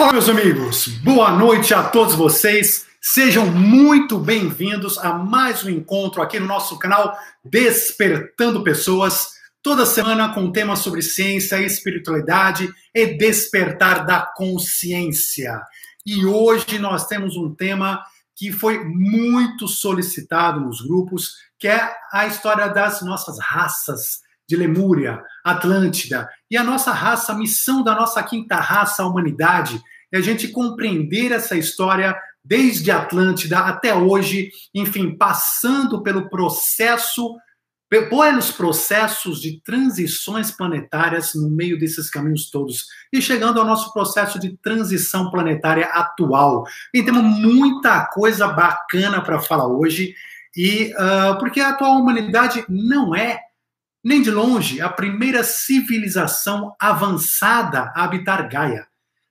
Olá, meus amigos. Boa noite a todos vocês. Sejam muito bem-vindos a mais um encontro aqui no nosso canal Despertando Pessoas. Toda semana com temas sobre ciência, espiritualidade e despertar da consciência. E hoje nós temos um tema que foi muito solicitado nos grupos, que é a história das nossas raças de Lemúria, Atlântida, e a nossa raça, a missão da nossa quinta raça, a humanidade, é a gente compreender essa história desde Atlântida até hoje, enfim, passando pelo processo, pelos processos de transições planetárias no meio desses caminhos todos e chegando ao nosso processo de transição planetária atual. E temos muita coisa bacana para falar hoje, e uh, porque a atual humanidade não é nem de longe a primeira civilização avançada a habitar Gaia.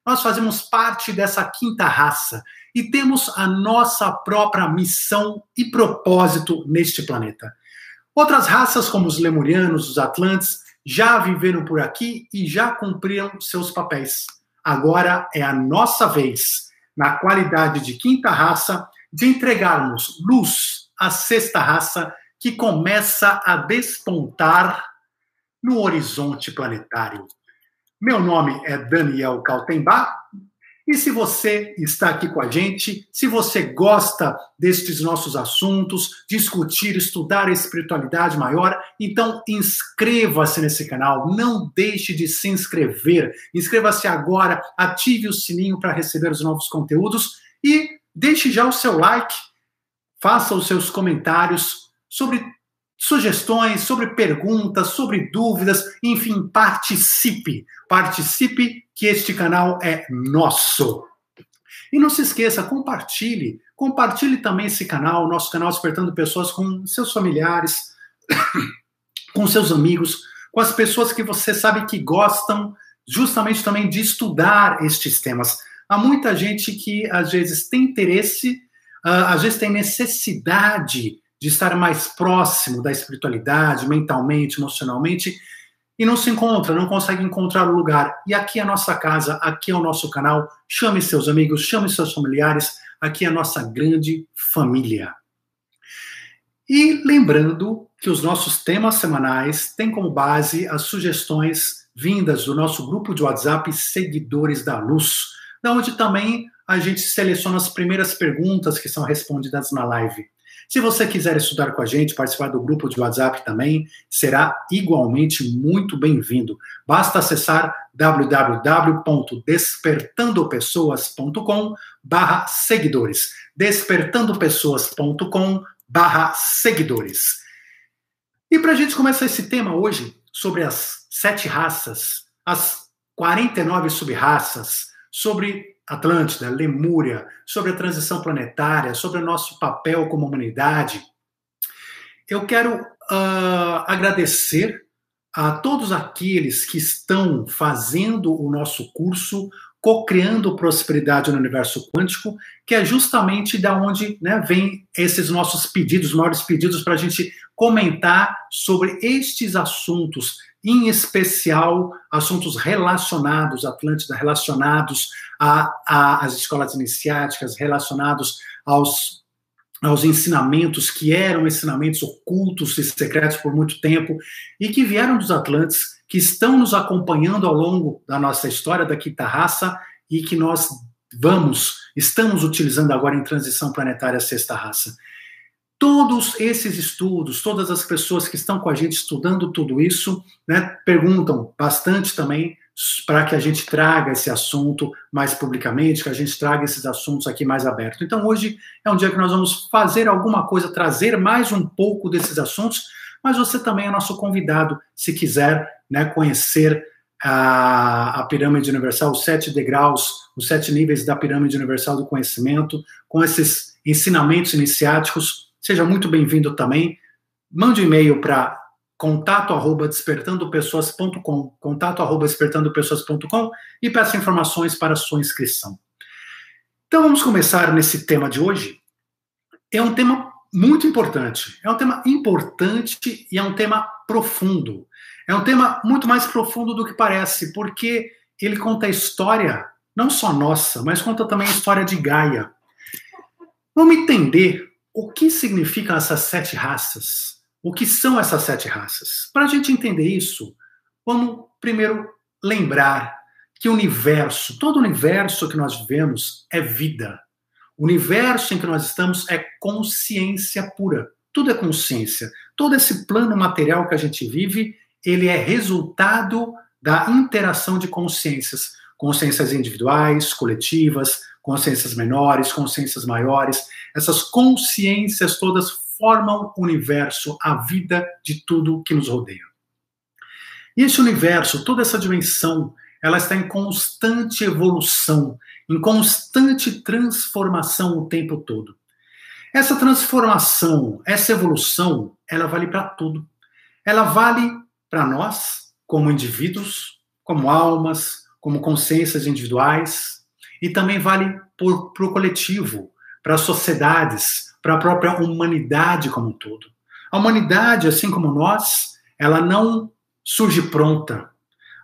Nós fazemos parte dessa quinta raça e temos a nossa própria missão e propósito neste planeta. Outras raças, como os lemurianos, os atlantes, já viveram por aqui e já cumpriram seus papéis. Agora é a nossa vez, na qualidade de quinta raça, de entregarmos luz à sexta raça que começa a despontar no horizonte planetário. Meu nome é Daniel Kaltenbach e se você está aqui com a gente, se você gosta destes nossos assuntos, discutir, estudar a espiritualidade maior, então inscreva-se nesse canal, não deixe de se inscrever. Inscreva-se agora, ative o sininho para receber os novos conteúdos e deixe já o seu like, faça os seus comentários sobre sugestões, sobre perguntas, sobre dúvidas, enfim, participe. Participe que este canal é nosso. E não se esqueça, compartilhe. Compartilhe também esse canal, nosso canal Despertando Pessoas, com seus familiares, com seus amigos, com as pessoas que você sabe que gostam justamente também de estudar estes temas. Há muita gente que às vezes tem interesse, uh, às vezes tem necessidade de estar mais próximo da espiritualidade, mentalmente, emocionalmente, e não se encontra, não consegue encontrar o lugar. E aqui é a nossa casa, aqui é o nosso canal. Chame seus amigos, chame seus familiares, aqui é a nossa grande família. E lembrando que os nossos temas semanais têm como base as sugestões vindas do nosso grupo de WhatsApp Seguidores da Luz, da onde também a gente seleciona as primeiras perguntas que são respondidas na live. Se você quiser estudar com a gente, participar do grupo de WhatsApp também, será igualmente muito bem-vindo. Basta acessar www.despertandopessoas.com barra seguidores. despertandopessoas.com barra seguidores. E para a gente começar esse tema hoje, sobre as sete raças, as 49 sub-raças, sobre Atlântida, Lemúria, sobre a transição planetária, sobre o nosso papel como humanidade. Eu quero uh, agradecer a todos aqueles que estão fazendo o nosso curso Co-criando Prosperidade no Universo Quântico, que é justamente da onde né, vem esses nossos pedidos, maiores pedidos para a gente comentar sobre estes assuntos, em especial assuntos relacionados, Atlântida, relacionados às escolas iniciáticas, relacionados aos, aos ensinamentos que eram ensinamentos ocultos e secretos por muito tempo e que vieram dos Atlantes, que estão nos acompanhando ao longo da nossa história da quinta raça e que nós vamos, estamos utilizando agora em transição planetária sexta raça. Todos esses estudos, todas as pessoas que estão com a gente estudando tudo isso, né, perguntam bastante também para que a gente traga esse assunto mais publicamente, que a gente traga esses assuntos aqui mais aberto. Então, hoje é um dia que nós vamos fazer alguma coisa, trazer mais um pouco desses assuntos, mas você também é nosso convidado, se quiser né, conhecer a, a pirâmide universal, os sete degraus, os sete níveis da pirâmide universal do conhecimento, com esses ensinamentos iniciáticos. Seja muito bem-vindo também. Mande um e-mail para contato arroba despertandopessoas.com, contato arroba despertandopessoas.com e peça informações para sua inscrição. Então vamos começar nesse tema de hoje. É um tema muito importante, é um tema importante e é um tema profundo. É um tema muito mais profundo do que parece, porque ele conta a história não só nossa, mas conta também a história de Gaia. Vamos entender o que significam essas sete raças. O que são essas sete raças? Para a gente entender isso, vamos primeiro lembrar que o universo, todo o universo que nós vivemos é vida. O universo em que nós estamos é consciência pura. Tudo é consciência. Todo esse plano material que a gente vive, ele é resultado da interação de consciências, consciências individuais, coletivas, consciências menores, consciências maiores. Essas consciências todas formam o universo, a vida de tudo que nos rodeia. E esse universo, toda essa dimensão, ela está em constante evolução, em constante transformação o tempo todo. Essa transformação, essa evolução, ela vale para tudo. Ela vale para nós, como indivíduos, como almas, como consciências individuais, e também vale para o coletivo, para as sociedades, para a própria humanidade como um todo. A humanidade, assim como nós, ela não surge pronta.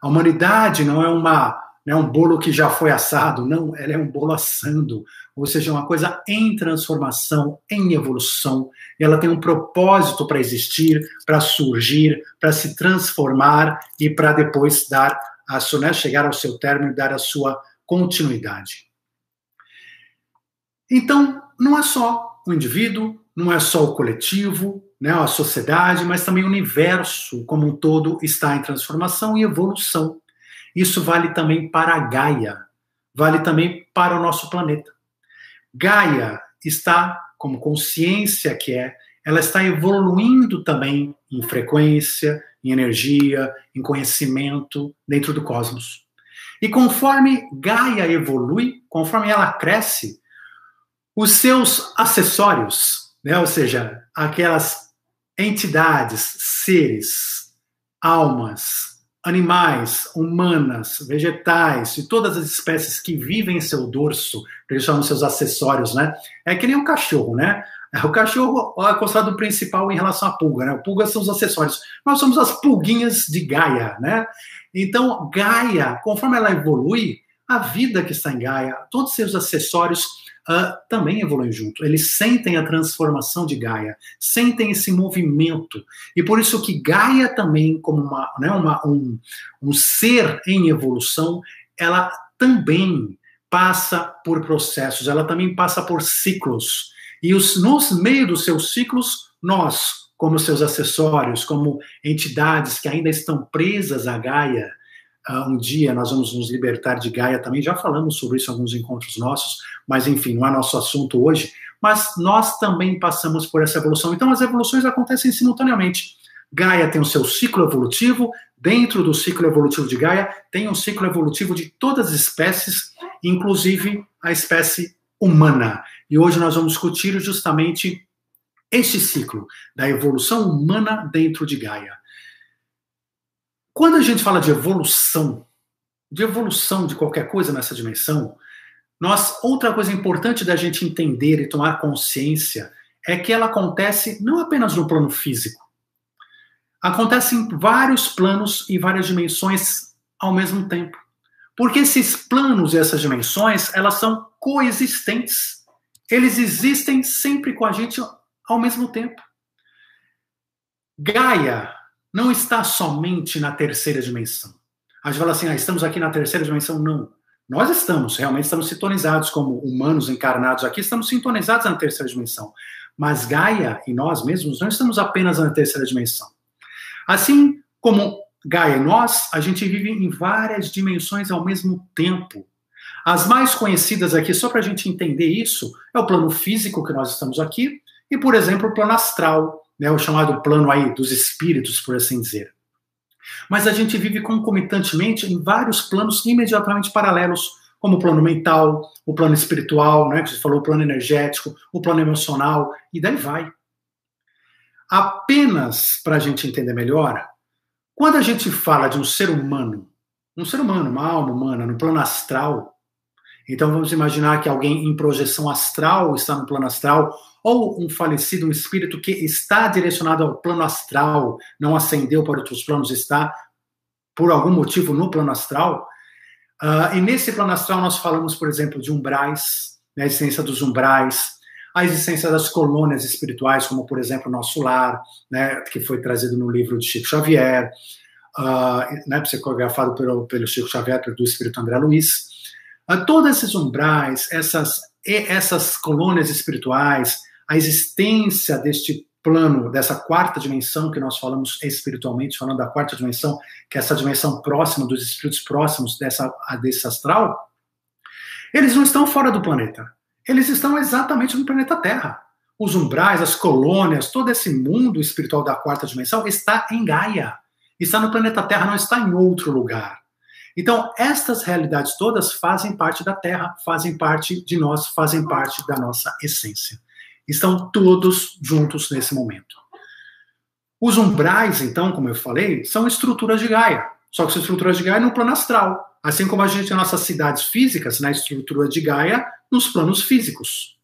A humanidade não é uma não é um bolo que já foi assado, não, ela é um bolo assando, ou seja, uma coisa em transformação, em evolução. Ela tem um propósito para existir, para surgir, para se transformar e para depois dar a sua, né, chegar ao seu término e dar a sua continuidade. Então, não é só o indivíduo, não é só o coletivo, né, a sociedade, mas também o universo como um todo está em transformação e evolução. Isso vale também para a Gaia, vale também para o nosso planeta. Gaia está, como consciência que é, ela está evoluindo também em frequência, em energia, em conhecimento dentro do cosmos. E conforme Gaia evolui, conforme ela cresce, os seus acessórios, né, ou seja, aquelas entidades, seres, almas, animais, humanas, vegetais e todas as espécies que vivem em seu dorso, que eles chamam seus acessórios, né? É que nem um cachorro, né? O cachorro é considerado principal em relação à pulga, né? O são os acessórios. Nós somos as pulguinhas de Gaia, né? Então, Gaia, conforme ela evolui, a vida que está em Gaia, todos os seus acessórios uh, também evoluem junto. Eles sentem a transformação de Gaia, sentem esse movimento. E por isso que Gaia também, como uma, né, uma, um, um ser em evolução, ela também passa por processos, ela também passa por ciclos. E os, nos meio dos seus ciclos, nós, como seus acessórios, como entidades que ainda estão presas a Gaia, uh, um dia nós vamos nos libertar de Gaia também, já falamos sobre isso em alguns encontros nossos, mas enfim, não é nosso assunto hoje, mas nós também passamos por essa evolução. Então as evoluções acontecem simultaneamente. Gaia tem o seu ciclo evolutivo, dentro do ciclo evolutivo de Gaia tem um ciclo evolutivo de todas as espécies, inclusive a espécie humana. E hoje nós vamos discutir justamente este ciclo da evolução humana dentro de Gaia. Quando a gente fala de evolução, de evolução de qualquer coisa nessa dimensão, nós outra coisa importante da gente entender e tomar consciência é que ela acontece não apenas no plano físico. Acontece em vários planos e várias dimensões ao mesmo tempo. Porque esses planos e essas dimensões, elas são coexistentes. Eles existem sempre com a gente ao mesmo tempo. Gaia não está somente na terceira dimensão. A gente fala assim, ah, estamos aqui na terceira dimensão. Não. Nós estamos, realmente estamos sintonizados como humanos encarnados aqui, estamos sintonizados na terceira dimensão. Mas Gaia e nós mesmos não estamos apenas na terceira dimensão. Assim como Gaia nós, a gente vive em várias dimensões ao mesmo tempo. As mais conhecidas aqui, só para a gente entender isso, é o plano físico que nós estamos aqui, e, por exemplo, o plano astral, né, o chamado plano aí dos espíritos, por assim dizer. Mas a gente vive concomitantemente em vários planos imediatamente paralelos, como o plano mental, o plano espiritual, né, que você falou, o plano energético, o plano emocional, e daí vai. Apenas para a gente entender melhor, quando a gente fala de um ser humano, um ser humano, uma alma humana, no plano astral, então vamos imaginar que alguém em projeção astral está no plano astral, ou um falecido, um espírito que está direcionado ao plano astral, não ascendeu para outros planos, está por algum motivo no plano astral. Uh, e nesse plano astral nós falamos, por exemplo, de umbrais, né, a existência dos umbrais, a existência das colônias espirituais, como por exemplo nosso lar, né, que foi trazido no livro de Chico Xavier, uh, né, psicografado pelo, pelo Chico Xavier, do Espírito André Luiz. Uh, todos esses umbrais, essas, essas colônias espirituais, a existência deste plano, dessa quarta dimensão que nós falamos espiritualmente, falando da quarta dimensão, que é essa dimensão próxima dos espíritos próximos dessa, desse astral, eles não estão fora do planeta. Eles estão exatamente no planeta Terra. Os umbrais, as colônias, todo esse mundo espiritual da quarta dimensão está em Gaia. Está no planeta Terra, não está em outro lugar. Então, estas realidades todas fazem parte da Terra, fazem parte de nós, fazem parte da nossa essência. Estão todos juntos nesse momento. Os umbrais, então, como eu falei, são estruturas de Gaia. Só que são estruturas de Gaia no plano astral. Assim como a gente tem nossas cidades físicas na estrutura de Gaia nos planos físicos.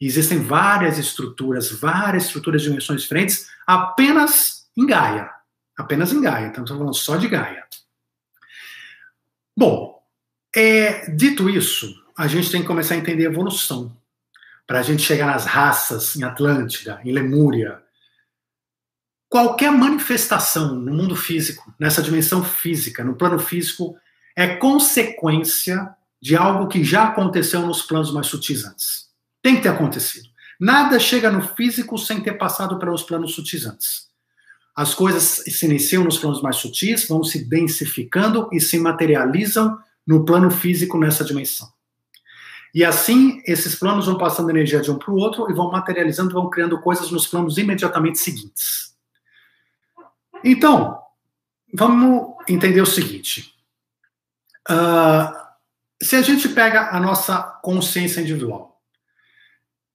Existem várias estruturas, várias estruturas de dimensões diferentes apenas em Gaia. Apenas em Gaia. Então, estamos falando só de Gaia. Bom, é, dito isso, a gente tem que começar a entender a evolução para a gente chegar nas raças em Atlântida, em Lemúria. Qualquer manifestação no mundo físico, nessa dimensão física, no plano físico, é consequência de algo que já aconteceu nos planos mais sutis antes. Tem que ter acontecido. Nada chega no físico sem ter passado pelos planos sutis antes. As coisas se iniciam nos planos mais sutis, vão se densificando e se materializam no plano físico nessa dimensão. E assim, esses planos vão passando energia de um para o outro e vão materializando, vão criando coisas nos planos imediatamente seguintes. Então, vamos entender o seguinte. Uh, se a gente pega a nossa consciência individual,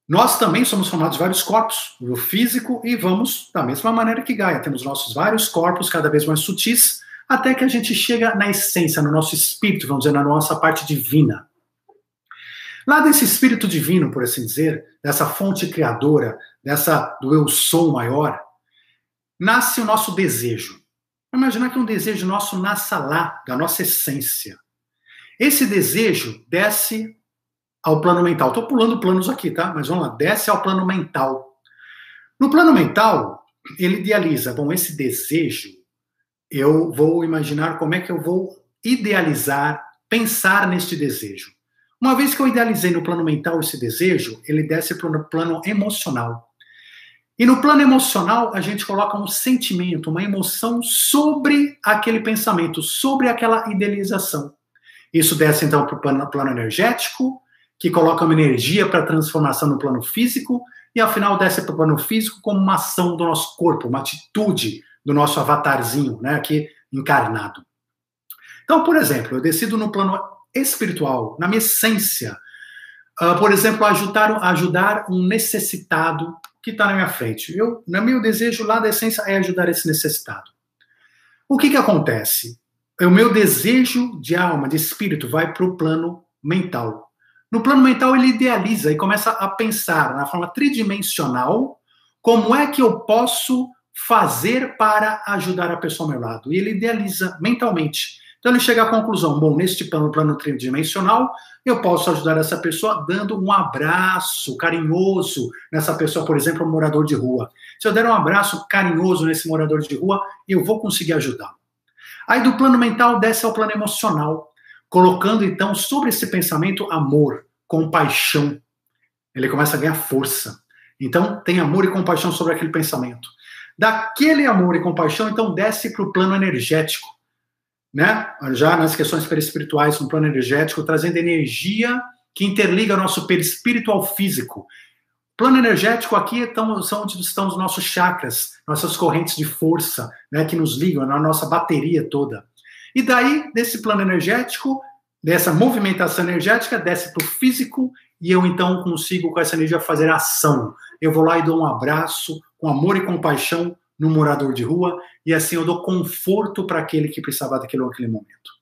nós também somos formados de vários corpos, o físico, e vamos da mesma maneira que Gaia. Temos nossos vários corpos, cada vez mais sutis, até que a gente chega na essência, no nosso espírito, vamos dizer, na nossa parte divina. Lá desse espírito divino, por assim dizer, dessa fonte criadora, dessa do eu sou maior, nasce o nosso desejo. Imaginar que um desejo nosso nasça lá, da nossa essência. Esse desejo desce ao plano mental. Estou pulando planos aqui, tá? Mas vamos lá, desce ao plano mental. No plano mental, ele idealiza, bom, esse desejo, eu vou imaginar como é que eu vou idealizar, pensar neste desejo. Uma vez que eu idealizei no plano mental esse desejo, ele desce para o plano emocional. E no plano emocional, a gente coloca um sentimento, uma emoção sobre aquele pensamento, sobre aquela idealização. Isso desce então para o plano, plano energético, que coloca uma energia para transformação no plano físico, e ao final desce para o plano físico como uma ação do nosso corpo, uma atitude do nosso avatarzinho, né, aqui encarnado. Então, por exemplo, eu decido no plano espiritual, na minha essência. Uh, por exemplo, ajudar, ajudar um necessitado que está na minha frente. Eu, no meu desejo lá da essência é ajudar esse necessitado. O que, que acontece? O meu desejo de alma, de espírito, vai para o plano mental. No plano mental, ele idealiza e começa a pensar na forma tridimensional como é que eu posso fazer para ajudar a pessoa ao meu lado. E ele idealiza mentalmente. Então ele chega à conclusão: bom, neste plano, plano tridimensional, eu posso ajudar essa pessoa dando um abraço carinhoso nessa pessoa, por exemplo, um morador de rua. Se eu der um abraço carinhoso nesse morador de rua, eu vou conseguir ajudar. Aí do plano mental desce ao plano emocional, colocando então sobre esse pensamento amor, compaixão. Ele começa a ganhar força. Então tem amor e compaixão sobre aquele pensamento. Daquele amor e compaixão, então desce para o plano energético né? Já nas questões perispirituais, no plano energético, trazendo energia que interliga nosso perispírito ao físico. Plano energético aqui são onde estão os nossos chakras, nossas correntes de força, né, que nos ligam na nossa bateria toda. E daí, desse plano energético, dessa movimentação energética, desce para o físico e eu então consigo com essa energia fazer ação. Eu vou lá e dou um abraço com amor e compaixão no morador de rua, e assim eu dou conforto para aquele que precisava daquilo naquele momento.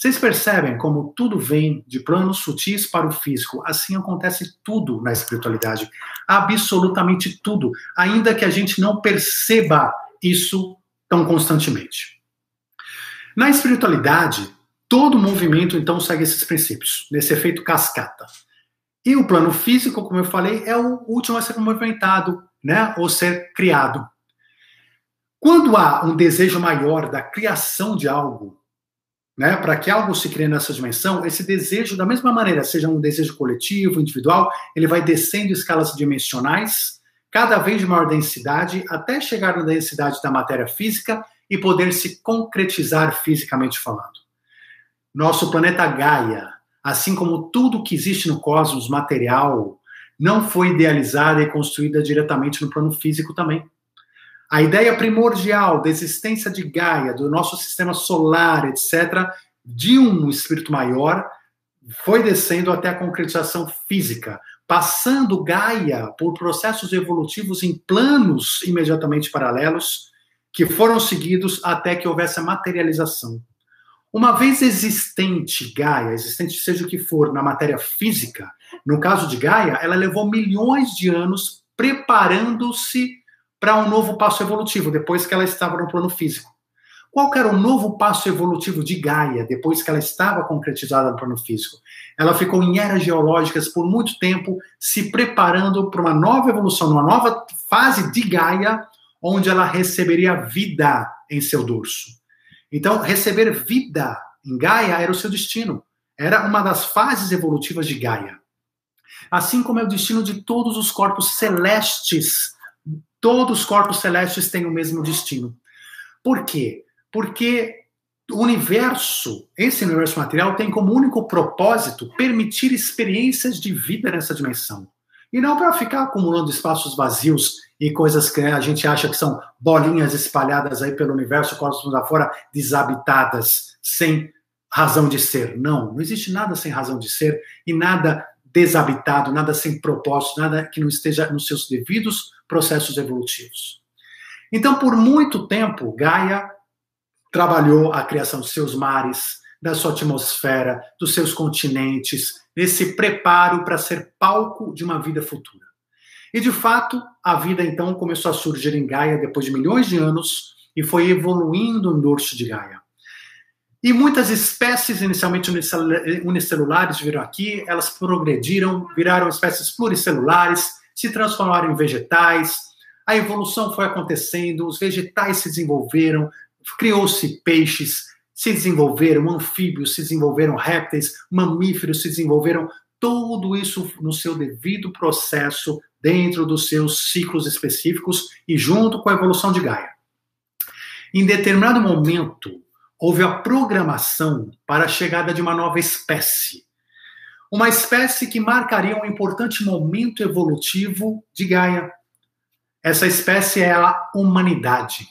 Vocês percebem como tudo vem de planos sutis para o físico? Assim acontece tudo na espiritualidade. Absolutamente tudo. Ainda que a gente não perceba isso tão constantemente. Na espiritualidade, Todo movimento, então, segue esses princípios, nesse efeito cascata. E o plano físico, como eu falei, é o último a ser movimentado, né, ou ser criado. Quando há um desejo maior da criação de algo, né, para que algo se crie nessa dimensão, esse desejo, da mesma maneira, seja um desejo coletivo, individual, ele vai descendo escalas dimensionais, cada vez de maior densidade, até chegar na densidade da matéria física e poder se concretizar fisicamente falando. Nosso planeta Gaia, assim como tudo que existe no cosmos material, não foi idealizada e construída diretamente no plano físico também. A ideia primordial da existência de Gaia, do nosso sistema solar, etc., de um espírito maior, foi descendo até a concretização física, passando Gaia por processos evolutivos em planos imediatamente paralelos, que foram seguidos até que houvesse a materialização. Uma vez existente Gaia, existente seja o que for na matéria física, no caso de Gaia, ela levou milhões de anos preparando-se para um novo passo evolutivo, depois que ela estava no plano físico. Qual era o novo passo evolutivo de Gaia, depois que ela estava concretizada no plano físico? Ela ficou em eras geológicas por muito tempo, se preparando para uma nova evolução, uma nova fase de Gaia, onde ela receberia vida em seu dorso. Então, receber vida em Gaia era o seu destino. Era uma das fases evolutivas de Gaia. Assim como é o destino de todos os corpos celestes Todos os corpos celestes têm o mesmo destino. Por quê? Porque o universo, esse universo material, tem como único propósito permitir experiências de vida nessa dimensão. E não para ficar acumulando espaços vazios e coisas que a gente acha que são bolinhas espalhadas aí pelo universo, cosmos afora, desabitadas, sem razão de ser. Não, não existe nada sem razão de ser e nada desabitado, nada sem propósito, nada que não esteja nos seus devidos processos evolutivos. Então, por muito tempo, Gaia trabalhou a criação dos seus mares, da sua atmosfera, dos seus continentes, nesse preparo para ser palco de uma vida futura. E de fato, a vida então começou a surgir em Gaia depois de milhões de anos e foi evoluindo no dorso de Gaia. E muitas espécies, inicialmente unicelulares, viram aqui, elas progrediram, viraram espécies pluricelulares, se transformaram em vegetais. A evolução foi acontecendo, os vegetais se desenvolveram, criou-se peixes, se desenvolveram anfíbios, se desenvolveram répteis, mamíferos se desenvolveram, tudo isso no seu devido processo, dentro dos seus ciclos específicos e junto com a evolução de Gaia. Em determinado momento, houve a programação para a chegada de uma nova espécie. Uma espécie que marcaria um importante momento evolutivo de Gaia. Essa espécie é a humanidade.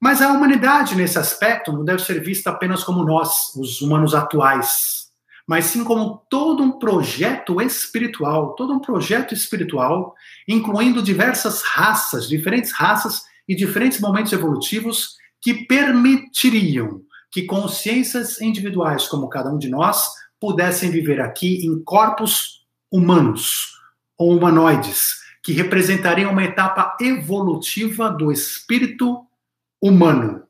Mas a humanidade, nesse aspecto, não deve ser vista apenas como nós, os humanos atuais, mas sim como todo um projeto espiritual, todo um projeto espiritual, incluindo diversas raças, diferentes raças e diferentes momentos evolutivos que permitiriam que consciências individuais, como cada um de nós, pudessem viver aqui em corpos humanos ou humanoides, que representariam uma etapa evolutiva do espírito humano.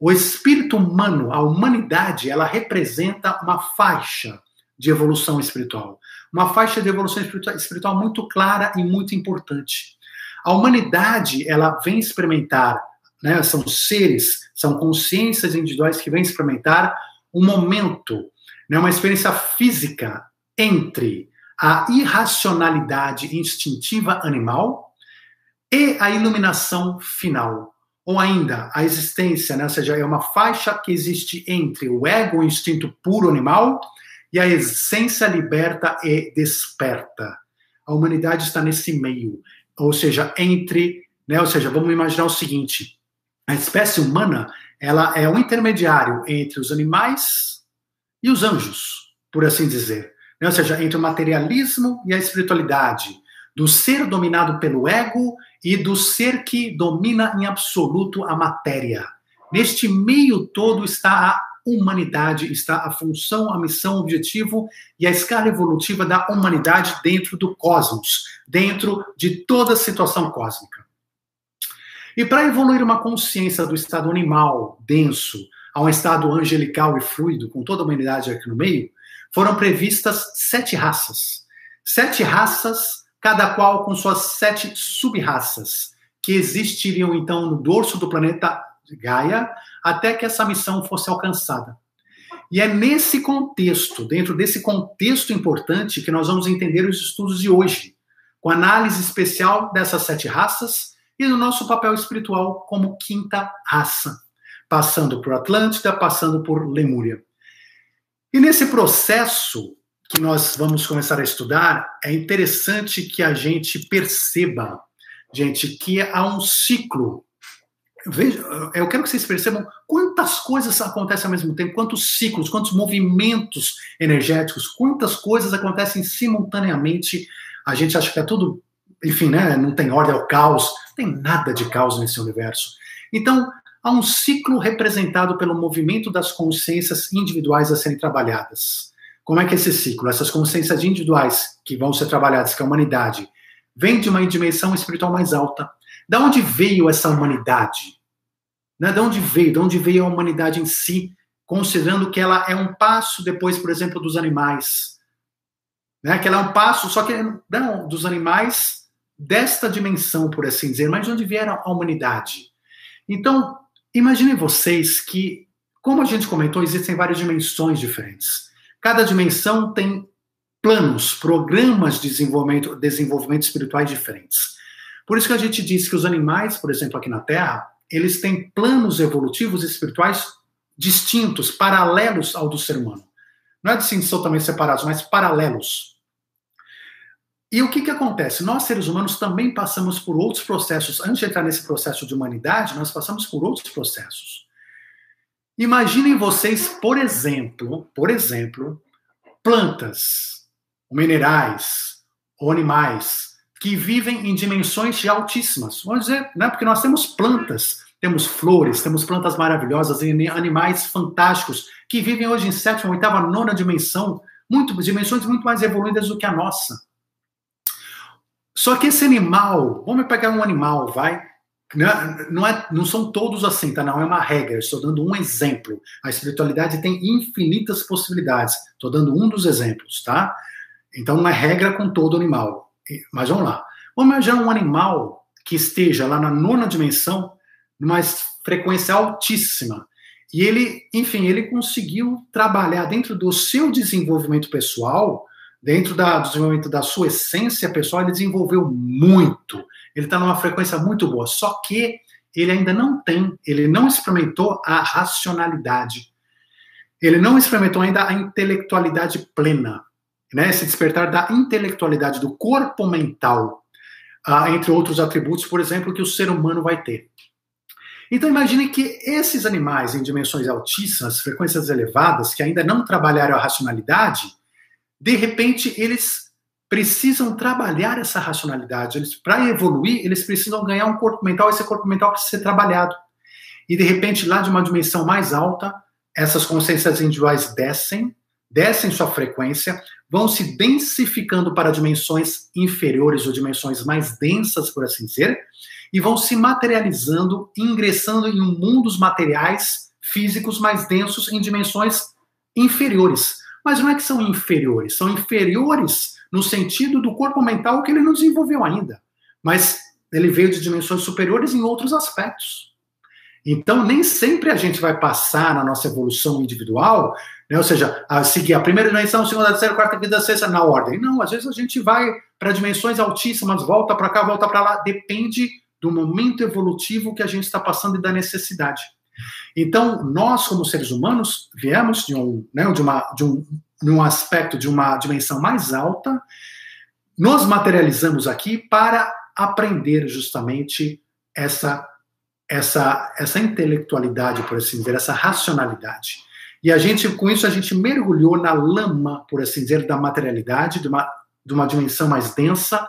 O espírito humano, a humanidade, ela representa uma faixa de evolução espiritual. Uma faixa de evolução espiritual muito clara e muito importante. A humanidade, ela vem experimentar né? São seres, são consciências individuais que vêm experimentar um momento, né? uma experiência física entre a irracionalidade instintiva animal e a iluminação final. Ou ainda, a existência, né? ou seja, é uma faixa que existe entre o ego, o instinto puro animal, e a essência liberta e desperta. A humanidade está nesse meio, ou seja, entre, né? ou seja, vamos imaginar o seguinte: a espécie humana ela é um intermediário entre os animais e os anjos, por assim dizer. Né? Ou seja, entre o materialismo e a espiritualidade, do ser dominado pelo ego e do ser que domina em absoluto a matéria. Neste meio todo está a humanidade, está a função, a missão, o objetivo e a escala evolutiva da humanidade dentro do cosmos, dentro de toda a situação cósmica. E para evoluir uma consciência do estado animal denso a um estado angelical e fluido, com toda a humanidade aqui no meio, foram previstas sete raças. Sete raças, cada qual com suas sete sub-raças, que existiriam então no dorso do planeta Gaia, até que essa missão fosse alcançada. E é nesse contexto, dentro desse contexto importante, que nós vamos entender os estudos de hoje, com análise especial dessas sete raças e do nosso papel espiritual como quinta raça, passando por Atlântida, passando por Lemúria. E nesse processo que nós vamos começar a estudar, é interessante que a gente perceba, gente, que há um ciclo eu quero que vocês percebam quantas coisas acontecem ao mesmo tempo, quantos ciclos, quantos movimentos energéticos, quantas coisas acontecem simultaneamente. A gente acha que é tudo, enfim, né? Não tem ordem ao caos, não tem nada de caos nesse universo. Então, há um ciclo representado pelo movimento das consciências individuais a serem trabalhadas. Como é que é esse ciclo? Essas consciências individuais que vão ser trabalhadas, que é a humanidade, vem de uma dimensão espiritual mais alta da onde veio essa humanidade? Né? De onde veio? De onde veio a humanidade em si, considerando que ela é um passo depois, por exemplo, dos animais. Né? Que ela é um passo, só que não, dos animais desta dimensão, por assim dizer, mas de onde vieram a humanidade? Então, imaginem vocês que, como a gente comentou, existem várias dimensões diferentes. Cada dimensão tem planos, programas de desenvolvimento, desenvolvimento espirituais diferentes. Por isso que a gente diz que os animais, por exemplo, aqui na Terra, eles têm planos evolutivos espirituais distintos, paralelos ao do ser humano. Não é assim, totalmente separados, mas paralelos. E o que, que acontece? Nós, seres humanos, também passamos por outros processos. Antes de entrar nesse processo de humanidade, nós passamos por outros processos. Imaginem vocês, por exemplo, por exemplo, plantas, minerais, ou animais que vivem em dimensões altíssimas. Vamos dizer, né, porque nós temos plantas, temos flores, temos plantas maravilhosas e animais fantásticos que vivem hoje em sétima, oitava, nona dimensão, muito, dimensões muito mais evoluídas do que a nossa. Só que esse animal, vamos pegar um animal, vai, né, não, é, não são todos assim, tá? Não é uma regra, estou dando um exemplo. A espiritualidade tem infinitas possibilidades. Estou dando um dos exemplos, tá? Então não é regra com todo animal. Mas vamos lá. Vamos imaginar um animal que esteja lá na nona dimensão, numa frequência altíssima. E ele, enfim, ele conseguiu trabalhar dentro do seu desenvolvimento pessoal, dentro da, do desenvolvimento da sua essência pessoal, ele desenvolveu muito. Ele está numa frequência muito boa. Só que ele ainda não tem, ele não experimentou a racionalidade. Ele não experimentou ainda a intelectualidade plena né, esse despertar da intelectualidade, do corpo mental, ah, entre outros atributos, por exemplo, que o ser humano vai ter. Então imagine que esses animais em dimensões altíssimas, frequências elevadas, que ainda não trabalharam a racionalidade, de repente eles precisam trabalhar essa racionalidade. Eles, para evoluir, eles precisam ganhar um corpo mental. Esse corpo mental precisa ser trabalhado. E de repente, lá de uma dimensão mais alta, essas consciências individuais descem, descem sua frequência, vão se densificando para dimensões inferiores ou dimensões mais densas, por assim dizer, e vão se materializando, ingressando em mundos materiais físicos mais densos em dimensões inferiores. Mas não é que são inferiores, são inferiores no sentido do corpo mental que ele não desenvolveu ainda, mas ele veio de dimensões superiores em outros aspectos. Então, nem sempre a gente vai passar na nossa evolução individual, né? ou seja, a seguir a primeira dimensão, a segunda, a terceira, a quarta, a quinta, a sexta, na ordem. Não, às vezes a gente vai para dimensões altíssimas, volta para cá, volta para lá, depende do momento evolutivo que a gente está passando e da necessidade. Então, nós, como seres humanos, viemos de um, né, de uma, de um, de um aspecto, de uma dimensão mais alta, nos materializamos aqui para aprender justamente essa essa, essa intelectualidade, por assim dizer, essa racionalidade. E a gente, com isso, a gente mergulhou na lama, por assim dizer, da materialidade, de uma, de uma dimensão mais densa,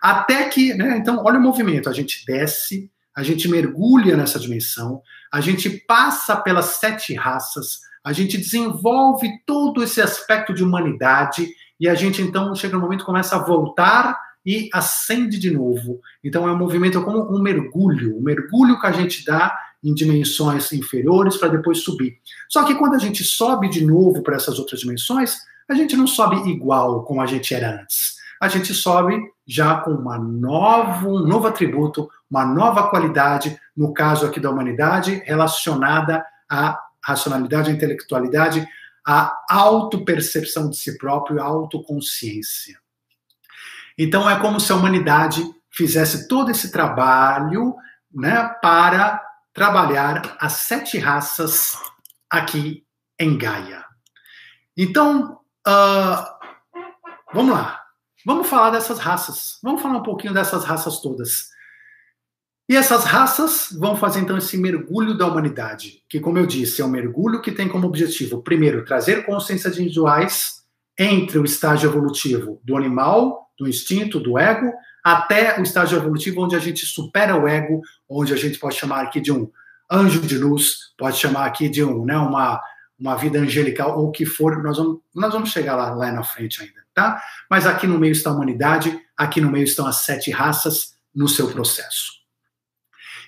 até que, né, então, olha o movimento, a gente desce, a gente mergulha nessa dimensão, a gente passa pelas sete raças, a gente desenvolve todo esse aspecto de humanidade, e a gente, então, chega no momento começa a voltar e acende de novo. Então é um movimento como um mergulho, um mergulho que a gente dá em dimensões inferiores para depois subir. Só que quando a gente sobe de novo para essas outras dimensões, a gente não sobe igual como a gente era antes. A gente sobe já com uma novo, um novo atributo, uma nova qualidade, no caso aqui da humanidade, relacionada à racionalidade, à intelectualidade, à autopercepção de si próprio, à autoconsciência. Então é como se a humanidade fizesse todo esse trabalho né, para trabalhar as sete raças aqui em Gaia. Então, uh, vamos lá. Vamos falar dessas raças. Vamos falar um pouquinho dessas raças todas. E essas raças vão fazer então esse mergulho da humanidade, que, como eu disse, é um mergulho que tem como objetivo, primeiro, trazer consciências individuais entre o estágio evolutivo do animal, do instinto, do ego, até o estágio evolutivo onde a gente supera o ego, onde a gente pode chamar aqui de um anjo de luz, pode chamar aqui de um, né, uma, uma vida angelical, ou o que for, nós vamos, nós vamos chegar lá, lá na frente ainda, tá? Mas aqui no meio está a humanidade, aqui no meio estão as sete raças no seu processo.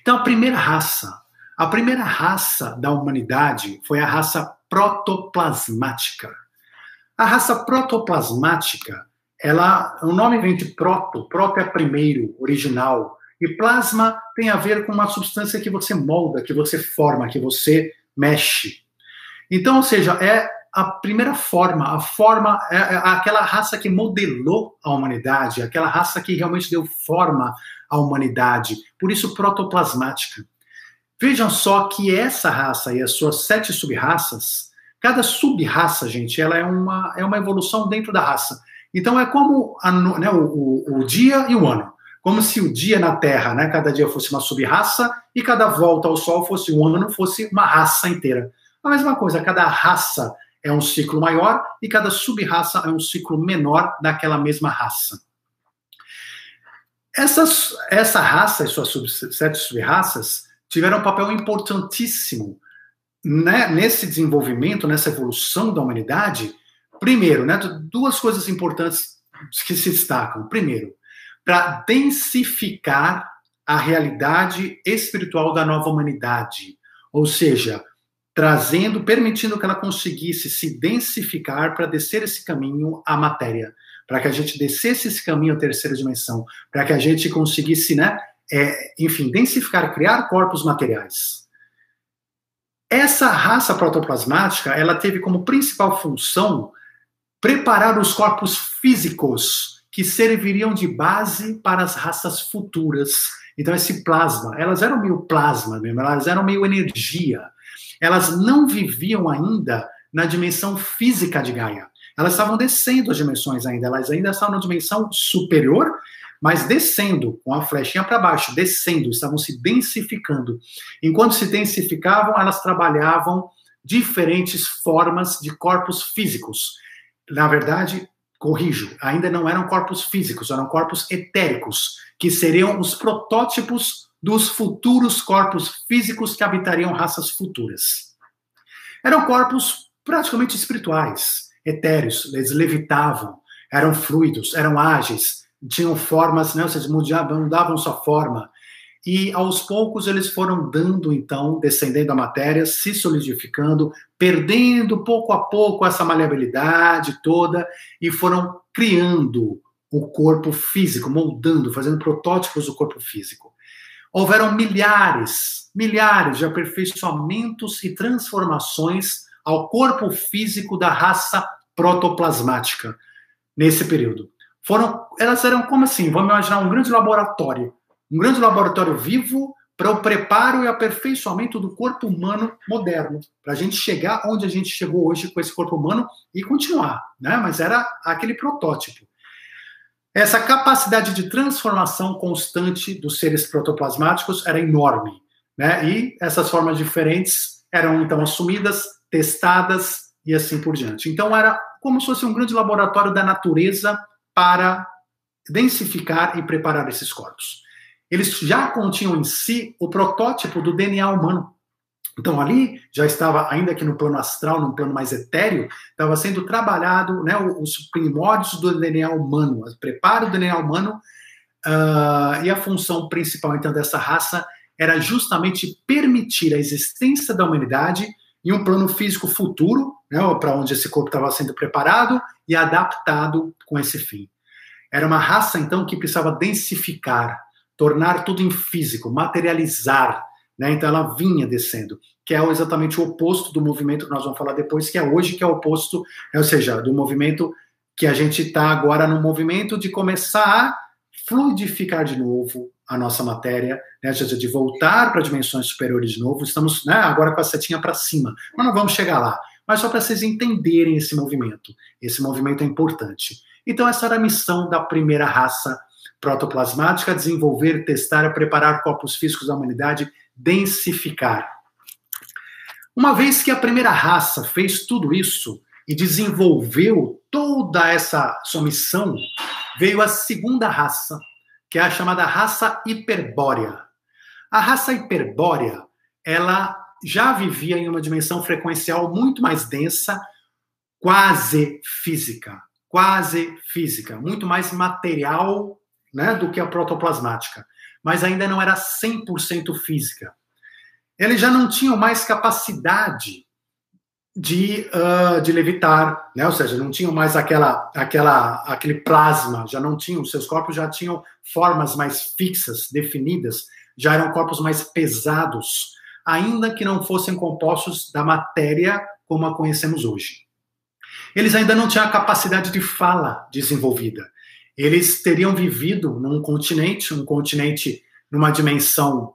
Então, a primeira raça, a primeira raça da humanidade foi a raça protoplasmática. A raça protoplasmática ela, o nome vem de proto, proto é primeiro, original, e plasma tem a ver com uma substância que você molda, que você forma, que você mexe. Então, ou seja, é a primeira forma, a forma, é, é aquela raça que modelou a humanidade, aquela raça que realmente deu forma à humanidade. Por isso, protoplasmática. Vejam só que essa raça e as suas sete sub-raças, cada sub-raça, gente, ela é uma, é uma evolução dentro da raça. Então é como a, né, o, o, o, dia e o ano. Como se o dia na Terra, né, cada dia fosse uma sub-raça e cada volta ao Sol fosse um ano, fosse uma raça inteira. A mesma coisa, cada raça é um ciclo maior e cada sub-raça é um ciclo menor daquela mesma raça. Essas, essa raça e suas sub, sete sub-raças tiveram um papel importantíssimo né, nesse desenvolvimento, nessa evolução da humanidade, Primeiro, né, duas coisas importantes que se destacam. Primeiro, para densificar a realidade espiritual da nova humanidade, ou seja, trazendo, permitindo que ela conseguisse se densificar para descer esse caminho à matéria, para que a gente descesse esse caminho à terceira dimensão, para que a gente conseguisse, né, é, enfim, densificar, criar corpos materiais. Essa raça protoplasmática, ela teve como principal função preparar os corpos físicos que serviriam de base para as raças futuras. Então, esse plasma, elas eram meio plasma mesmo, elas eram meio energia. Elas não viviam ainda na dimensão física de Gaia. Elas estavam descendo as dimensões ainda, elas ainda estavam na dimensão superior, mas descendo, com a flechinha para baixo, descendo, estavam se densificando. Enquanto se densificavam, elas trabalhavam diferentes formas de corpos físicos na verdade, corrijo, ainda não eram corpos físicos, eram corpos etéricos, que seriam os protótipos dos futuros corpos físicos que habitariam raças futuras. Eram corpos praticamente espirituais, etéreos, eles levitavam, eram fluidos, eram ágeis, tinham formas, né, ou seja, mudavam, mudavam sua forma, e aos poucos eles foram dando, então, descendendo a matéria, se solidificando, perdendo pouco a pouco essa maleabilidade toda e foram criando o corpo físico, moldando, fazendo protótipos do corpo físico. Houveram milhares, milhares de aperfeiçoamentos e transformações ao corpo físico da raça protoplasmática nesse período. Foram, elas eram como assim? Vamos imaginar um grande laboratório um grande laboratório vivo para o preparo e aperfeiçoamento do corpo humano moderno, para a gente chegar onde a gente chegou hoje com esse corpo humano e continuar, né? Mas era aquele protótipo. Essa capacidade de transformação constante dos seres protoplasmáticos era enorme, né? E essas formas diferentes eram então assumidas, testadas e assim por diante. Então era como se fosse um grande laboratório da natureza para densificar e preparar esses corpos eles já continham em si o protótipo do DNA humano. Então ali já estava, ainda que no plano astral, no plano mais etéreo, estava sendo trabalhado né, os primórdios do DNA humano, o preparo do DNA humano, uh, e a função principal então dessa raça era justamente permitir a existência da humanidade em um plano físico futuro, né, para onde esse corpo estava sendo preparado e adaptado com esse fim. Era uma raça, então, que precisava densificar, tornar tudo em físico, materializar. Né? Então, ela vinha descendo, que é exatamente o oposto do movimento que nós vamos falar depois, que é hoje, que é o oposto, né, ou seja, do movimento que a gente está agora no movimento de começar a fluidificar de novo a nossa matéria, né, ou seja, de voltar para dimensões superiores de novo. Estamos né, agora com a setinha para cima, mas não vamos chegar lá. Mas só para vocês entenderem esse movimento. Esse movimento é importante. Então, essa era a missão da primeira raça protoplasmática: desenvolver, testar preparar corpos físicos da humanidade, densificar. Uma vez que a primeira raça fez tudo isso e desenvolveu toda essa sua missão, veio a segunda raça, que é a chamada raça hiperbórea. A raça hiperbórea, ela já vivia em uma dimensão frequencial muito mais densa, quase física, quase física, muito mais material né, do que a protoplasmática, mas ainda não era 100% física. Eles já não tinham mais capacidade de, uh, de levitar, né? ou seja, não tinham mais aquela, aquela, aquele plasma, já não tinham, seus corpos já tinham formas mais fixas, definidas, já eram corpos mais pesados, ainda que não fossem compostos da matéria como a conhecemos hoje. Eles ainda não tinham a capacidade de fala desenvolvida. Eles teriam vivido num continente, um continente numa dimensão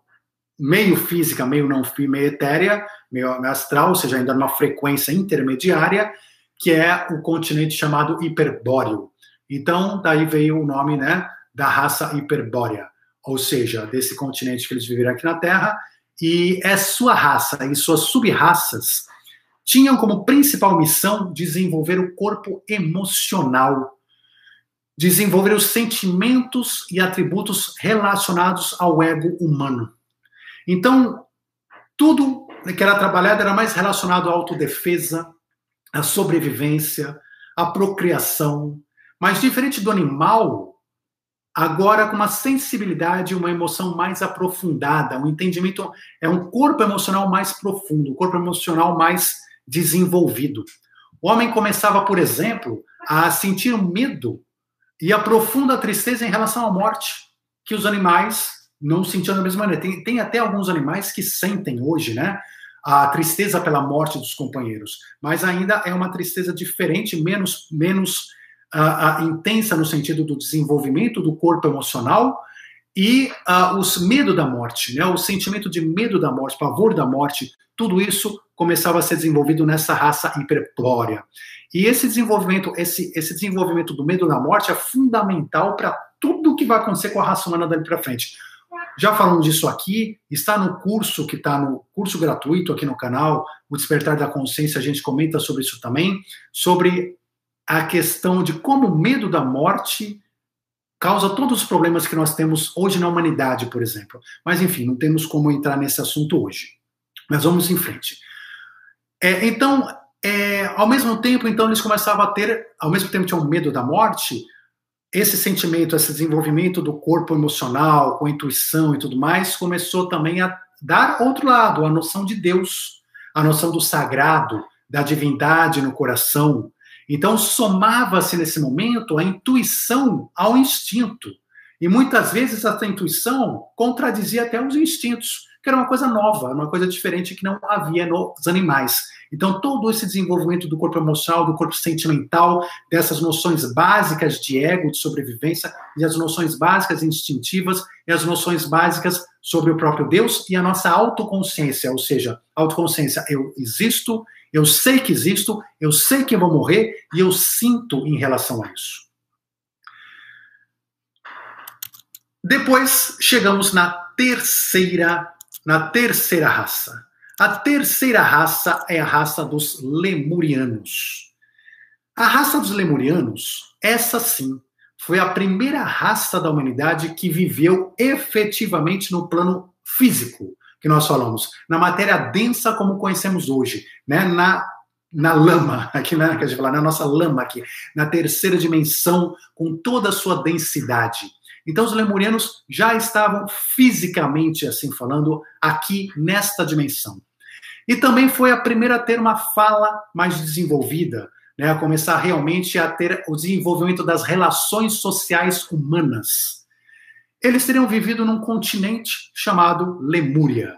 meio física, meio não meio etérea, meio astral, ou seja, ainda numa frequência intermediária, que é o continente chamado hiperbóreo. Então, daí veio o nome, né, da raça hiperbórea, ou seja, desse continente que eles viveram aqui na Terra, e é sua raça e suas sub-raças tinham como principal missão desenvolver o corpo emocional, desenvolver os sentimentos e atributos relacionados ao ego humano. Então, tudo que era trabalhado era mais relacionado à autodefesa, à sobrevivência, à procriação. Mas diferente do animal, agora com uma sensibilidade, uma emoção mais aprofundada, um entendimento, é um corpo emocional mais profundo, um corpo emocional mais desenvolvido. O homem começava, por exemplo, a sentir medo e a profunda tristeza em relação à morte, que os animais não sentiam da mesma maneira. Tem, tem até alguns animais que sentem hoje, né? A tristeza pela morte dos companheiros, mas ainda é uma tristeza diferente, menos, menos uh, uh, intensa no sentido do desenvolvimento do corpo emocional e uh, os medo da morte, né? O sentimento de medo da morte, pavor da morte, tudo isso começava a ser desenvolvido nessa raça hiperplória. E esse desenvolvimento, esse, esse desenvolvimento do medo da morte é fundamental para tudo que vai acontecer com a raça humana dali para frente. Já falamos disso aqui, está no curso que está no curso gratuito aqui no canal, o Despertar da Consciência, a gente comenta sobre isso também, sobre a questão de como o medo da morte causa todos os problemas que nós temos hoje na humanidade, por exemplo. Mas enfim, não temos como entrar nesse assunto hoje. Mas vamos em frente. É, então, é, ao mesmo tempo, então eles começavam a ter, ao mesmo tempo tinham medo da morte, esse sentimento, esse desenvolvimento do corpo emocional, com intuição e tudo mais, começou também a dar outro lado, a noção de Deus, a noção do sagrado, da divindade no coração. Então, somava-se nesse momento a intuição ao instinto. E muitas vezes essa intuição contradizia até os instintos, era uma coisa nova, uma coisa diferente que não havia nos animais. Então, todo esse desenvolvimento do corpo emocional, do corpo sentimental, dessas noções básicas de ego, de sobrevivência, e as noções básicas instintivas, e as noções básicas sobre o próprio Deus e a nossa autoconsciência, ou seja, autoconsciência, eu existo, eu sei que existo, eu sei que eu vou morrer e eu sinto em relação a isso. Depois chegamos na terceira, na terceira raça. A terceira raça é a raça dos lemurianos. A raça dos lemurianos, essa sim, foi a primeira raça da humanidade que viveu efetivamente no plano físico, que nós falamos, na matéria densa como conhecemos hoje, né? na, na lama, aqui né? que a gente fala, na nossa lama aqui, na terceira dimensão, com toda a sua densidade. Então, os lemurianos já estavam fisicamente, assim falando, aqui nesta dimensão. E também foi a primeira a ter uma fala mais desenvolvida, né, a começar realmente a ter o desenvolvimento das relações sociais humanas. Eles teriam vivido num continente chamado Lemúria.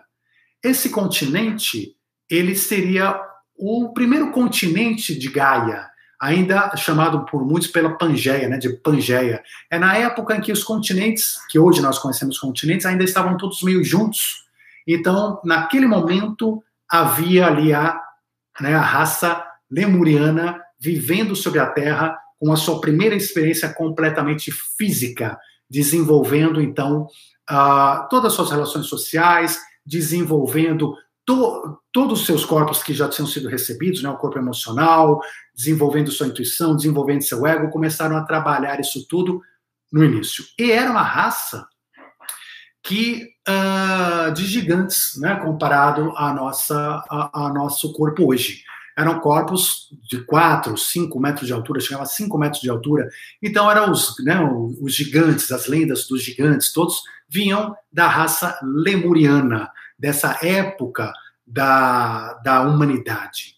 Esse continente, ele seria o primeiro continente de Gaia, ainda chamado por muitos pela Pangeia, né, de Pangeia. É na época em que os continentes, que hoje nós conhecemos continentes, ainda estavam todos meio juntos. Então, naquele momento, havia ali a, né, a raça lemuriana vivendo sobre a Terra com a sua primeira experiência completamente física, desenvolvendo então uh, todas as suas relações sociais, desenvolvendo to, todos os seus corpos que já tinham sido recebidos, né, o corpo emocional, desenvolvendo sua intuição, desenvolvendo seu ego, começaram a trabalhar isso tudo no início. E era uma raça que uh, de gigantes, né, comparado a nossa a, a, nosso corpo hoje. Eram corpos de 4, 5 metros de altura, chegava a 5 metros de altura. Então eram os, né, os gigantes, as lendas dos gigantes, todos vinham da raça lemuriana, dessa época da, da humanidade.